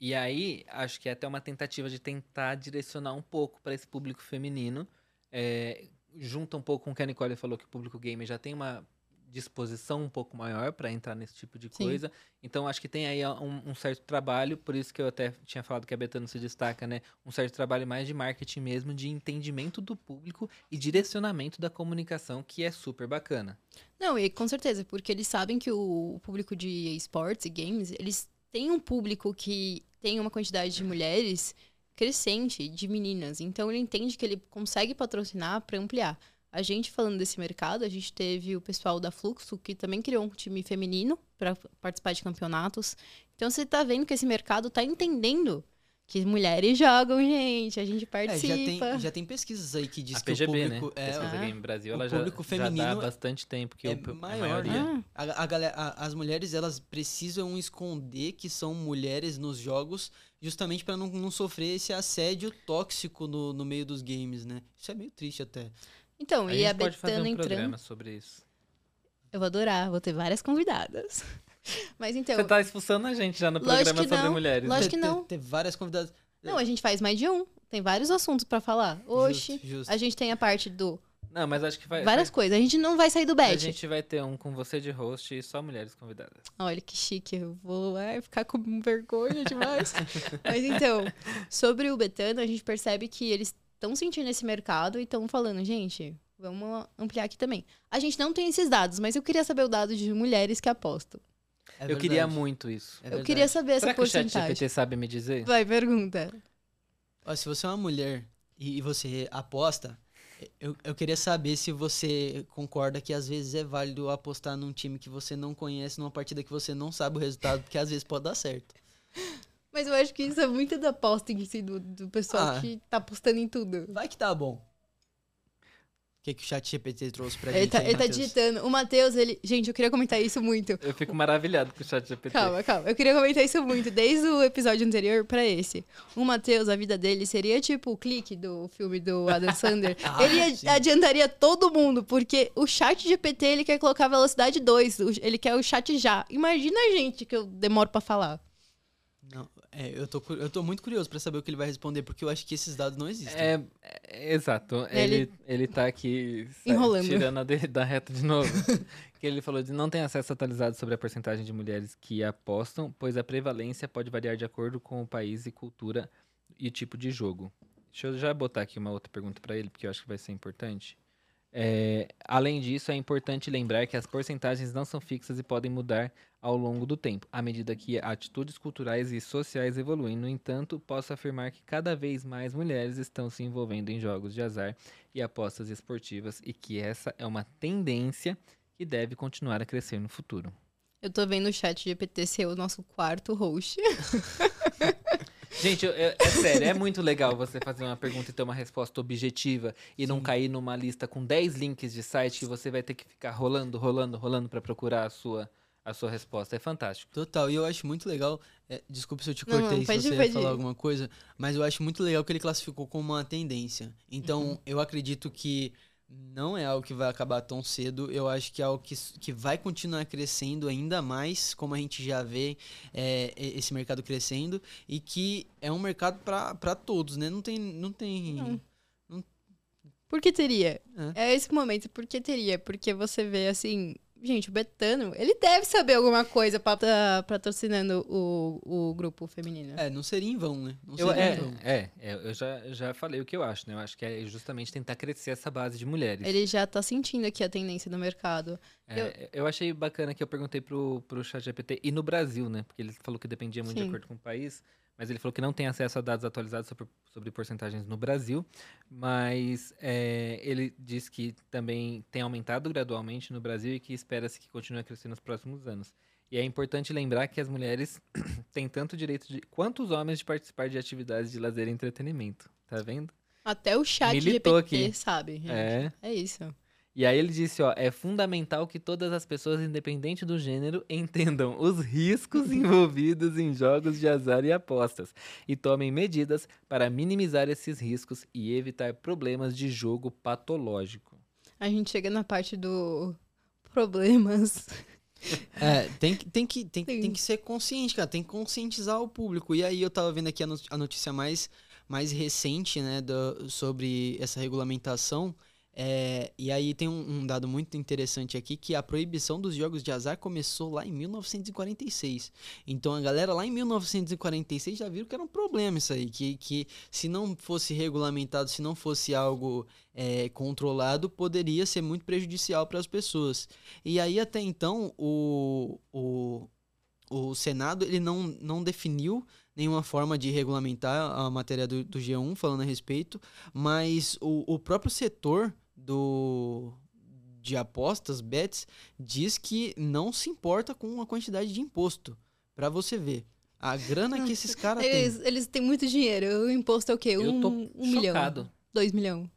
E aí, acho que é até uma tentativa de tentar direcionar um pouco para esse público feminino. É, junta um pouco com o que a Nicole falou, que o público gamer já tem uma disposição um pouco maior para entrar nesse tipo de Sim. coisa. Então, acho que tem aí um, um certo trabalho, por isso que eu até tinha falado que a Betano se destaca, né? Um certo trabalho mais de marketing mesmo, de entendimento do público e direcionamento da comunicação, que é super bacana. Não, e com certeza, porque eles sabem que o público de esportes e games, eles têm um público que tem uma quantidade de mulheres crescente, de meninas. Então ele entende que ele consegue patrocinar para ampliar. A gente falando desse mercado, a gente teve o pessoal da Fluxo, que também criou um time feminino para participar de campeonatos. Então você tá vendo que esse mercado tá entendendo que mulheres jogam, gente, a gente É, já, participa. tem, já tem pesquisas aí que diz a que PGB, o público né? é, Pesquisa. Game Brasil, O ela já, público já dá feminino bastante tempo que é o- a maior, maioria... Ah, A, a galera, a- as mulheres elas precisam esconder que são mulheres nos jogos, justamente para não, não sofrer esse assédio tóxico no, no meio dos games, né? Isso é meio triste até. Então, a e a pode fazer Betano um entrando. programa sobre isso. Eu vou adorar, vou ter várias convidadas. Mas então. Você tá expulsando a gente já no programa que sobre não, mulheres. né? lógico que não. Ter, ter várias convidadas. Não, a gente faz mais de um. Tem vários assuntos pra falar. Oxi. Justo, justo. A gente tem a parte do. Não, mas acho que vai. Várias vai- coisas. A gente não vai sair do A bet. gente vai ter um com você de host e só mulheres convidadas. Olha que chique, eu vou ai, ficar com vergonha demais. Mas então, sobre o Betano, a gente percebe que eles estão sentindo esse mercado e estão falando, gente, vamos ampliar aqui também. A gente não tem esses dados, mas eu queria saber o dado de mulheres que apostam. É eu queria muito isso. É eu queria saber essa Será que o porcentagem. Sabe me dizer? Vai, pergunta. Ó, se você é uma mulher e, e você aposta, eu, eu queria saber se você concorda que às vezes é válido apostar num time que você não conhece, numa partida que você não sabe o resultado, porque às vezes pode dar certo. Mas eu acho que isso é muito da aposta em si, do, do pessoal Ah. que tá apostando em tudo. Vai que tá bom. O que, que o chat GPT trouxe pra Ele gente? tá, aí, ele tá Matheus? digitando. O Matheus, ele. Gente, eu queria comentar isso muito. Eu fico maravilhado com o chat GPT. Calma, calma. Eu queria comentar isso muito, desde o episódio anterior pra esse. O Matheus, a vida dele seria tipo o clique do filme do Adam Sandler. Ah, ele sim. adiantaria todo mundo, porque o chat GPT ele quer colocar velocidade 2, o- ele quer o chat já. Imagina a gente que eu demoro pra falar. É, eu, tô, eu tô muito curioso pra saber o que ele vai responder, porque eu acho que esses dados não existem. É, é, exato. Ele- Ele, ele tá aqui Enrolando. tirando a de- da reta de novo. que ele falou de não tem acesso atualizado sobre a porcentagem de mulheres que apostam, pois a prevalência pode variar de acordo com o país e cultura e tipo de jogo. Deixa eu já botar aqui uma outra pergunta para ele, porque eu acho que vai ser importante. É, além disso, é importante lembrar que as porcentagens não são fixas e podem mudar ao longo do tempo, à medida que atitudes culturais e sociais evoluem. No entanto, posso afirmar que cada vez mais mulheres estão se envolvendo em jogos de azar e apostas esportivas e que essa é uma tendência que deve continuar a crescer no futuro. Eu tô vendo o chat GPT ser o nosso quarto host. Gente, eu- eu- é sério, é muito legal você fazer uma pergunta e ter uma resposta objetiva e não cair numa lista com 10 links de site que você vai ter que ficar rolando, rolando, rolando para procurar a sua, a sua resposta. É fantástico. Total, e eu acho muito legal. é, desculpa se eu te Não, cortei, não, se pode você ir, ia pode falar ir. alguma coisa, mas eu acho muito legal que ele classificou como uma tendência. Então, Uhum. eu acredito que não é algo que vai acabar tão cedo, eu acho que é algo que, que vai continuar crescendo ainda mais, como a gente já vê é, esse mercado crescendo, e que é um mercado para todos, né? Não tem. Não tem Não. Por que teria? É. É esse momento, por que teria? Porque você vê assim. Gente, o Betano, ele deve saber alguma coisa pra tá patrocinando o, o grupo feminino. É, não seria em vão, né? Não Eu, seria é, em vão. é, é, eu já, já falei o que eu acho, né? Eu acho que é justamente tentar crescer essa base de mulheres. Ele já tá sentindo aqui a tendência do mercado. É, eu... achei bacana que eu perguntei pro, pro ChatGPT e no Brasil, né? Porque ele falou que dependia muito de Sim. acordo com o país, mas ele falou que não tem acesso a dados atualizados sobre, sobre porcentagens no Brasil, mas é, ele diz que também tem aumentado gradualmente no Brasil e que espera-se que continue a crescer nos próximos anos. E é importante lembrar que as mulheres têm tanto direito de, quanto os homens de participar de atividades de lazer e entretenimento. Tá vendo? Até o chat Militou GPT aqui. sabe, gente. É. É isso. E aí ele disse, ó, é fundamental que todas as pessoas, independente do gênero, entendam os riscos envolvidos em jogos de azar e apostas e tomem medidas para minimizar esses riscos e evitar problemas de jogo patológico. A gente chega na parte do problemas. É, tem que, tem, que, tem, tem que ser consciente, cara. Tem que conscientizar o público. E aí eu tava vendo aqui a notícia mais, mais recente, né, do- sobre essa regulamentação. É, e aí tem um, um dado muito interessante aqui, que a proibição dos jogos de azar começou lá em 1946. Então a galera lá em 1946 já viram que era um problema isso aí. Que, que se não fosse regulamentado, se não fosse algo é, controlado, poderia ser muito prejudicial para as pessoas. E aí, até então, o, o, o Senado ele não, não definiu nenhuma forma de regulamentar a matéria do, do G1 falando a respeito, mas o, o próprio setor do de apostas, bets, diz que não se importa com a quantidade de imposto. Pra você ver. A grana que esses caras têm. Eles, eles têm muito dinheiro. O imposto é o quê? Eu Um, tô um milhão. Dois milhão.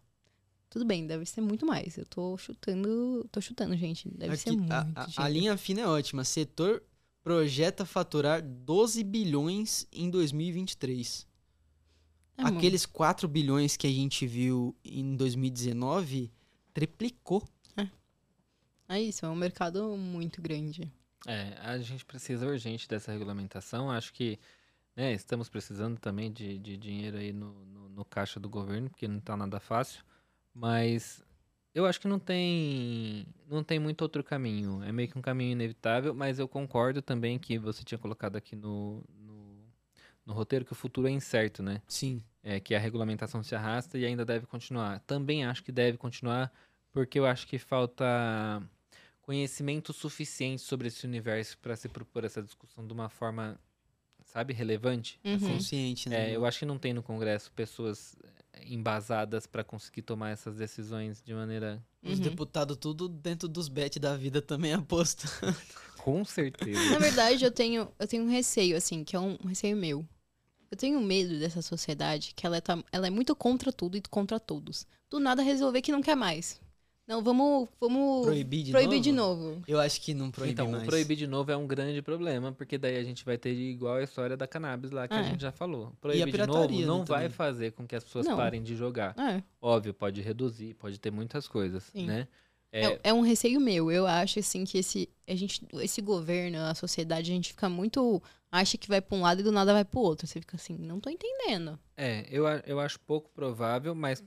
Tudo bem, deve ser muito mais. Eu tô chutando. Tô chutando, gente. Deve ser Aqui, muito. a, a- a linha fina é ótima. Setor projeta faturar 12 bilhões em 2023. É. Aqueles 4 bilhões que a gente viu em 2019 triplicou. É isso, é um mercado muito grande. É, a gente precisa urgente dessa regulamentação. Acho que né, estamos precisando também de, de dinheiro aí no, no, no caixa do governo, porque não está nada fácil. Mas Eu acho que não tem não tem muito outro caminho. É meio que um caminho inevitável, mas eu concordo também que você tinha colocado aqui no, no, no roteiro que o futuro é incerto, né? Sim. É, que a regulamentação se arrasta e ainda deve continuar. Também acho que deve continuar, porque eu acho que falta conhecimento suficiente sobre esse universo para se propor essa discussão de uma forma, sabe, relevante. Uhum. Consciente, né? É, eu acho que não tem no Congresso pessoas eh, embasadas para conseguir tomar essas decisões de maneira Os Uhum. deputados tudo dentro dos bet da vida também aposta. com certeza. Na verdade, eu tenho, eu tenho um receio, assim, que é um receio meu. Eu tenho medo dessa sociedade que ela é, ela é muito contra tudo e contra todos. Do nada resolver que não quer mais. Não, vamos, vamos Proibir de proibir novo? de novo. Eu acho que não proíbe então, mais. o proibir de novo é um grande problema, porque daí a gente vai ter igual a história da cannabis lá que a É. gente já falou. Proibir de pirataria, novo né, não vai também. fazer com que as pessoas Não. parem de jogar. É, Óbvio, pode reduzir, pode ter muitas coisas, Sim. né? É, É, é um receio meu. Eu acho, assim, que esse, a gente, esse governo, a sociedade, a gente fica muito... Acha que vai pra um lado e do nada vai pro outro. Você fica assim, não tô entendendo. é, eu, eu acho pouco provável, mas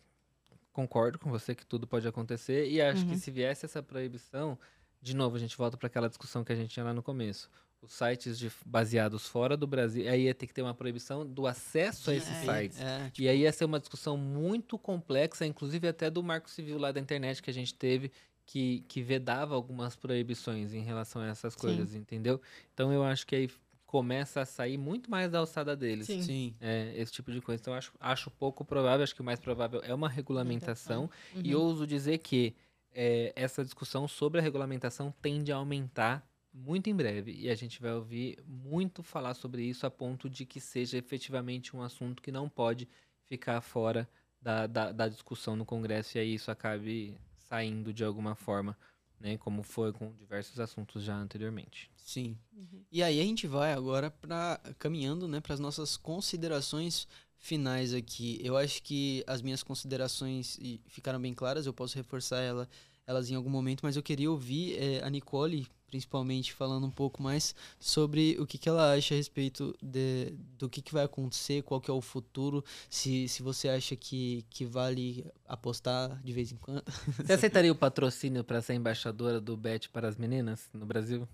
concordo com você que tudo pode acontecer. E acho Uhum. que se viesse essa proibição, de novo, a gente volta para aquela discussão que a gente tinha lá no começo. Os sites de- baseados fora do Brasil, aí ia ter que ter uma proibição do acesso a esses É. sites. É, tipo, E aí ia ser uma discussão muito complexa, inclusive até do marco civil lá da internet que a gente teve, que, que vedava algumas proibições em relação a essas Sim. coisas, entendeu? Então eu acho que aí começa a sair muito mais da alçada deles. Sim. sim. É, esse tipo de coisa. Então eu acho, acho pouco provável, acho que o mais provável é uma regulamentação. E Uhum. ouso dizer que é, essa discussão sobre a regulamentação tende a aumentar muito em breve. E a gente vai ouvir muito falar sobre isso a ponto de que seja efetivamente um assunto que não pode ficar fora da, da, da discussão no Congresso e aí isso acabe saindo de alguma forma, né? Como foi com diversos assuntos já anteriormente. Sim. Uhum. E aí a gente vai agora para caminhando, né, para as nossas considerações finais aqui. Eu acho que as minhas considerações ficaram bem claras. Eu posso reforçar ela, elas em algum momento, mas eu queria ouvir eh, a Nicole, principalmente, falando um pouco mais sobre o que, que ela acha a respeito de, do que, que vai acontecer, qual que é o futuro, se, se você acha que, que vale apostar de vez em quando. Você aceitaria o patrocínio para ser embaixadora do Bet para as meninas no Brasil?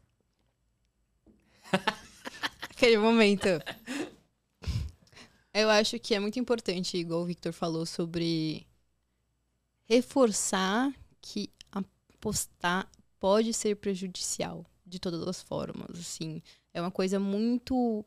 Aquele momento. Eu acho que é muito importante, igual o Victor falou, sobre reforçar que apostar pode ser prejudicial de todas as formas, assim. É uma coisa muito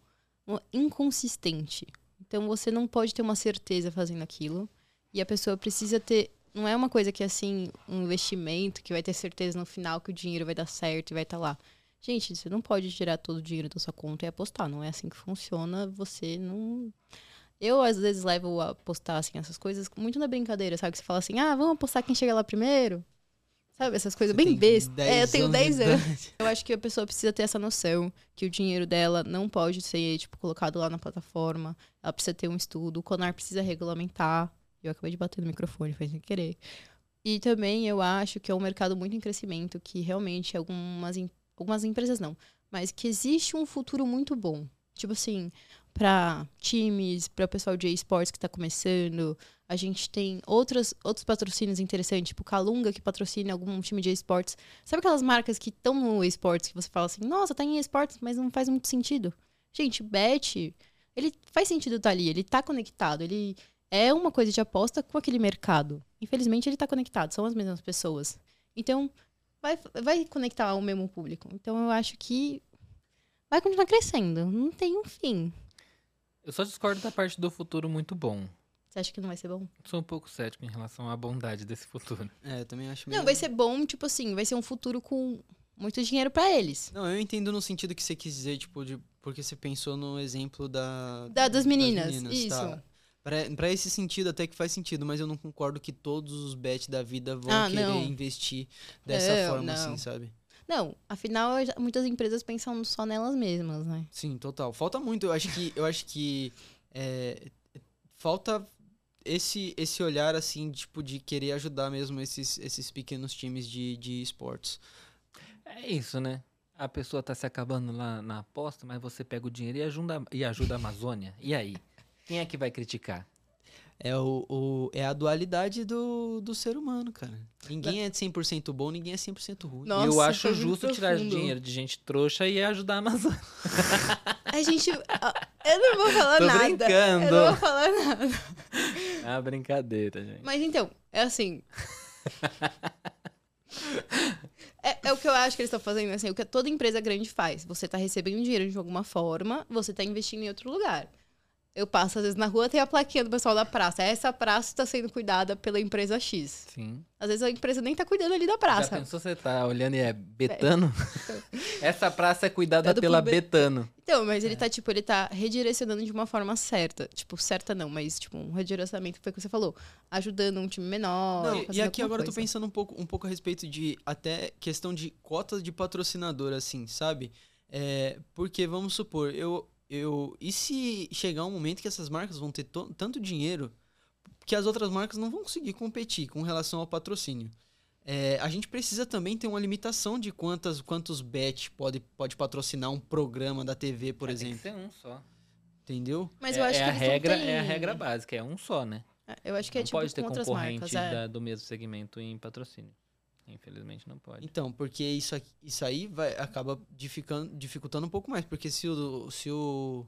inconsistente. Então você não pode ter uma certeza fazendo aquilo e a pessoa precisa ter não é uma coisa que assim, um investimento que vai ter certeza no final que o dinheiro vai dar certo e vai estar lá. Gente, você não pode tirar todo o dinheiro da sua conta e apostar. Não é assim que funciona. Você não. Eu, às vezes, levo a apostar, assim, essas coisas muito na brincadeira, sabe? Que você fala assim, ah, vamos apostar quem chega lá primeiro. Sabe? Essas coisas bem Tem bestas. 10 É, eu tenho anos de 10 anos. Eu acho que a pessoa precisa ter essa noção que o dinheiro dela não pode ser, tipo, colocado lá na plataforma. Ela precisa ter um estudo. O CONAR precisa regulamentar. Eu acabei de bater no microfone, foi sem querer. E também eu acho que é um mercado muito em crescimento, que realmente algumas, algumas empresas não, mas que existe um futuro muito bom. Tipo assim, para times, para o pessoal de esportes que está começando, a gente tem outras, outros patrocínios interessantes, tipo Calunga, que patrocina algum time de esportes. Sabe aquelas marcas que estão no esportes que você fala assim, nossa, tá em esportes, mas não faz muito sentido? Gente, Bet, ele faz sentido estar ali, ele tá conectado, ele é uma coisa de aposta com aquele mercado. Infelizmente, ele tá conectado, são as mesmas pessoas. Então, vai, vai conectar o mesmo público. Então, eu acho que vai continuar crescendo, não tem um fim. Eu só discordo da parte do futuro muito bom. Você acha que não vai ser bom? Sou um pouco cético em relação à bondade desse futuro. É, eu também acho meio... Não, vai ser bom, tipo assim, vai ser um futuro com muito dinheiro pra eles. Não, eu entendo no sentido que você quis dizer, tipo, de, porque você pensou no exemplo da... Da- das meninas, isso. Tá. Pra, pra esse sentido até que faz sentido, mas eu não concordo que todos os bet da vida vão Ah, querer não. investir dessa Não, forma não. assim, sabe? Não, afinal, muitas empresas pensam só nelas mesmas, né? Sim, total. Falta muito, eu acho que eu acho que é, falta esse esse olhar assim, tipo de querer ajudar mesmo esses esses pequenos times de, de esportes. É isso, né? A pessoa tá se acabando lá na aposta, mas você pega o dinheiro e ajuda, e ajuda a Amazônia. E aí? Quem é que vai criticar? É, o, o- é a dualidade do, do ser humano, cara. Ninguém é 100% bom, ninguém é 100% ruim. Nossa, e eu acho justo tirar profundo. dinheiro de gente trouxa e ajudar a Amazônia. A gente. Eu não vou falar Tô nada. brincando. Eu não vou falar nada. É uma brincadeira, gente. Mas então, é assim. É, é o que eu acho que eles estão fazendo, assim, o que toda empresa grande faz. Você tá recebendo dinheiro de alguma forma, você tá investindo em outro lugar. Eu passo, às vezes, na rua, tem a plaquinha do pessoal da praça. Essa praça está sendo cuidada pela empresa X. Sim. Às vezes a empresa nem tá cuidando ali da Já praça. pensou você tá olhando e é Betano? Essa praça é cuidada É pela Clube- Betano. Então, mas É. ele tá, tipo, ele tá redirecionando de uma forma certa. Tipo, certa não, mas, tipo, um redirecionamento que foi o que você falou. Ajudando um time menor. Não, e aqui agora eu tô coisa. pensando um pouco, um pouco a respeito de até questão de cotas de patrocinador, assim, sabe? É, porque, vamos supor, eu, eu. E se chegar um momento que essas marcas vão ter to- tanto dinheiro que as outras marcas não vão conseguir competir com relação ao patrocínio? É, a gente precisa também ter uma limitação de quantas, quantos bet pode, pode patrocinar um programa da TV, por É, Tem exemplo. que ser um só. Entendeu? Mas é, eu acho é que a regra, têm- é a regra básica, é um só, né? Eu acho que é não tipo pode ter com outras concorrente marcas. É. da- do mesmo segmento em patrocínio. Infelizmente não pode. Então, porque isso, aqui- isso aí vai, acaba dificando, dificultando um pouco mais. Porque se o, se o,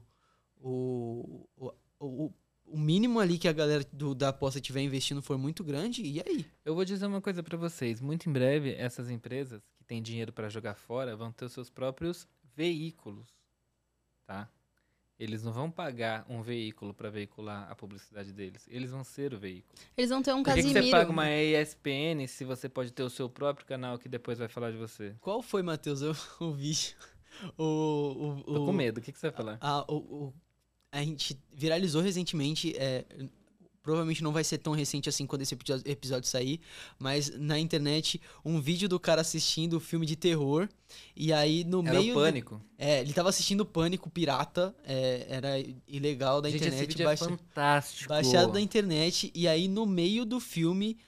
o, o, o, o mínimo ali que a galera do, da aposta estiver investindo for muito grande, e aí? Eu vou dizer uma coisa pra vocês. Muito em breve, essas empresas que têm dinheiro pra jogar fora vão ter os seus próprios veículos, tá? Eles não vão pagar um veículo pra veicular a publicidade deles. Eles vão ser o veículo. Eles vão ter um Por que, que Casimiro. você paga uma ESPN se você pode ter o seu próprio canal que depois vai falar de você? Qual foi, Matheus, o, o vídeo? O, o, Tô o- com medo. O que, que você vai falar? A, o, o- a gente viralizou recentemente. é, provavelmente não vai ser tão recente assim quando esse episódio, sair. Mas na internet, um vídeo do cara assistindo o filme de terror. E aí no Era meio. Pânico. é, ele tava assistindo Pânico Pirata. é, era ilegal da Gente, esse internet. vídeo é baixa- fantástico. baixado da internet. E aí no meio do filme.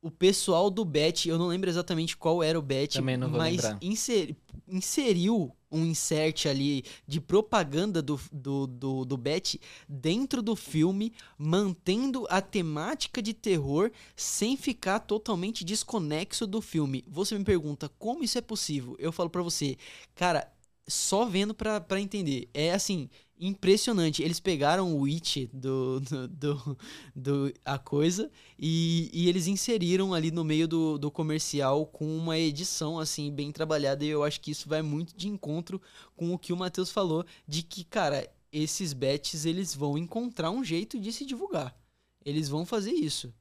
O pessoal do Bet, eu não lembro exatamente qual era o Bet, mas inser- inseriu um insert ali de propaganda do, do, do, do Bet dentro do filme, mantendo a temática de terror sem ficar totalmente desconexo do filme. Você me pergunta como isso é possível? Eu falo pra você, cara, só vendo pra entender. É assim, impressionante. Eles pegaram o It do, do, do, do- a coisa e, e eles inseriram ali no meio do, do comercial com uma edição assim bem trabalhada e eu acho que isso vai muito de encontro com o que o Matheus falou de que, cara, esses bets eles vão encontrar um jeito de se divulgar. Eles vão fazer isso.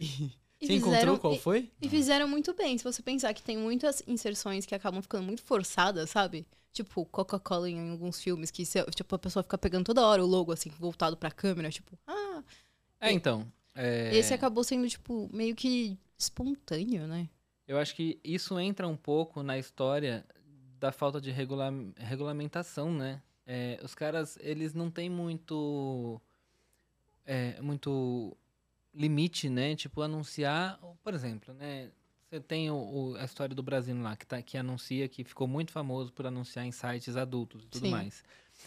E, E você encontrou fizeram- qual e- foi? E fizeram muito bem. Se você pensar que tem muitas inserções que acabam ficando muito forçadas, sabe? Tipo, Coca-Cola em alguns filmes, que se- tipo, a pessoa fica pegando toda hora o logo, assim, voltado pra câmera, tipo, ah. É, então. é, Esse acabou sendo, tipo, meio que espontâneo, né? Eu acho que isso entra um pouco na história da falta de regula regulamentação, né? É, os caras, eles não têm muito. é, muito limite, né? Tipo, anunciar. Por exemplo, né? Você tem o, o- a história do Brasil lá, que, tá, que anuncia, que ficou muito famoso por anunciar em sites adultos e tudo Sim. mais.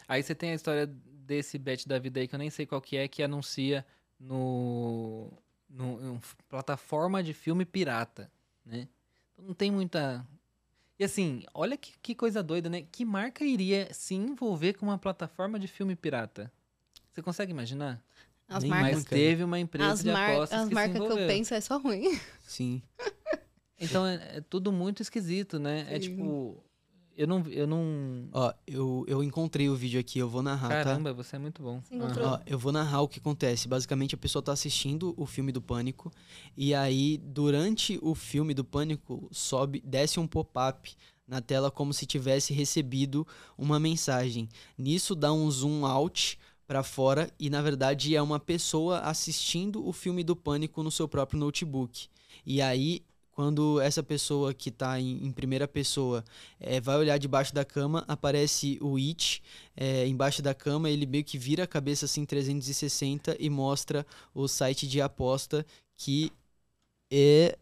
Aí você tem a história desse bet da vida aí, que eu nem sei qual que é, que anuncia no, no, plataforma de filme pirata, né? Então não tem muita... E assim, olha que, que coisa doida, né? Que marca iria se envolver com uma plataforma de filme pirata? Você consegue imaginar? As Nem marcas. Mas teve uma empresa As, de mar apostas as marcas que eu penso é só ruim. Sim. Então é, é tudo muito esquisito, né? É Sim. tipo... Eu não... Eu não... Ó, eu, eu encontrei o vídeo aqui, eu vou narrar, tá? Caramba, você é muito bom. Você encontrou? Ó, eu vou narrar o que acontece. Basicamente, a pessoa tá assistindo o filme do Pânico e aí, durante o filme do Pânico, sobe, desce um pop-up na tela como se tivesse recebido uma mensagem. Nisso dá um zoom out pra fora e na verdade é uma pessoa assistindo o filme do Pânico no seu próprio notebook. E aí quando essa pessoa que tá em, em primeira pessoa eh, vai olhar debaixo da cama, aparece o It é, embaixo da cama, ele meio que vira a cabeça assim 360 e mostra o site de aposta que é.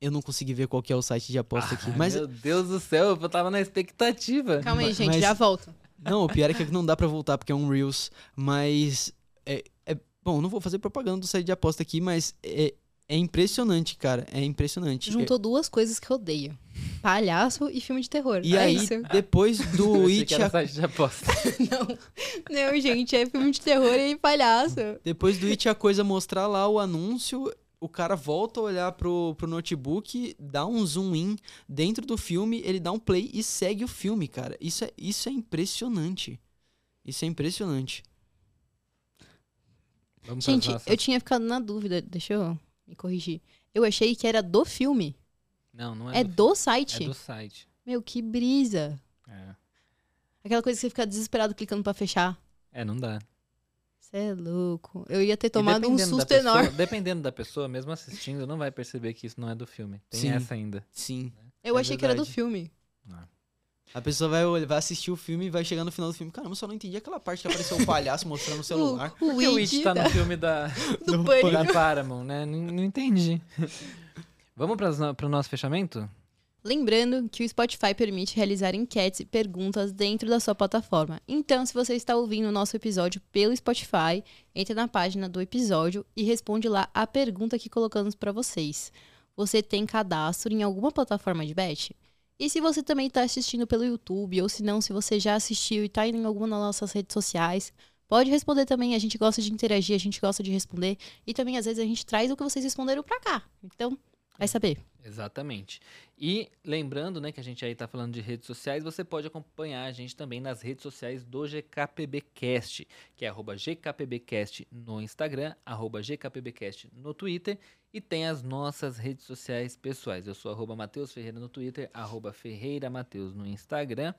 Eu não consegui ver qual que é o site de aposta aqui. Ai, Mas Meu Deus do céu, eu tava na expectativa. Calma aí, gente, mas- já volto. Não, o pior é que não dá pra voltar porque é um Reels, mas é, é- Bom, não vou fazer propaganda do site de aposta aqui, mas é, é impressionante, cara. É impressionante. Juntou duas coisas que eu odeio: palhaço e filme de terror. E é aí, isso. depois do It, que era a- site de aposta. Não, não, gente, é filme de terror e palhaço. depois do It a coisa mostrar lá o anúncio, o cara volta a olhar pro, pro notebook, dá um zoom in dentro do filme, ele dá um play e segue o filme, cara. Isso é, isso é impressionante. Isso é impressionante. Vamos Gente, eu tinha ficado na dúvida, deixa eu me corrigir. Eu achei que era do filme. Não, não é, É, do, do é site. do site. Meu, que brisa. É. Aquela coisa que você fica desesperado clicando pra fechar. É, não dá. Você é louco. Eu ia ter tomado um susto pessoa- enorme. Dependendo da pessoa, mesmo assistindo, não vai perceber que isso não é do filme. Tem Sim. essa ainda. Sim. Eu É achei que era do verdade. filme. A pessoa vai, olhar- vai assistir o filme e vai chegar no final do filme. Caramba, eu só não entendi aquela parte que apareceu o palhaço mostrando o celular. O, o Porque o It tá da- no filme da, do do da Paramount, né? Não, não entendi. Vamos para o nosso fechamento? Lembrando que o Spotify permite realizar enquetes e perguntas dentro da sua plataforma. Então, se você está ouvindo o nosso episódio pelo Spotify, entre na página do episódio e responde lá a pergunta que colocamos para vocês. Você tem cadastro em alguma plataforma de bet? E se você também está assistindo pelo YouTube, ou se não, se você já assistiu e está em alguma das nossas redes sociais, pode responder também. A gente gosta de interagir, a gente gosta de responder. E também, às vezes, a gente traz o que vocês responderam para cá. Então, vai saber. Exatamente. E lembrando, né, que a gente aí tá falando de redes sociais, você pode acompanhar a gente também nas redes sociais do GKPBcast, que é arroba GKPBcast no Instagram, arroba GKPBcast no Twitter, e tem as nossas redes sociais pessoais. Eu sou arroba Matheus Ferreira no Twitter, arroba Ferreira Mateus no Instagram.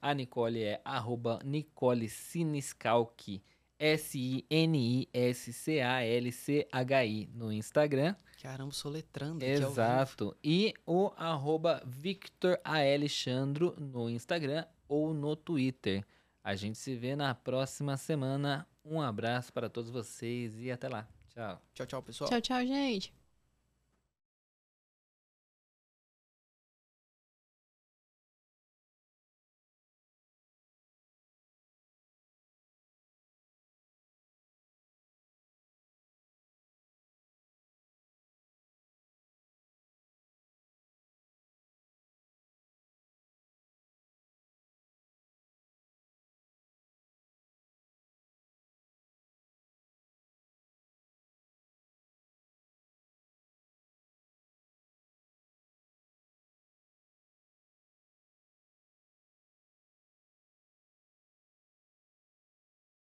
A Nicole é arroba Nicole Siniscalchi, S-I-N-I-S-C-A-L-C-H-I no Instagram. Caramba, soletrando. Exato. E o arroba Victor Alexandro no Instagram ou no Twitter. A gente se vê na próxima semana. Um abraço para todos vocês e até lá. Tchau. Tchau, tchau, pessoal. Tchau, tchau, gente.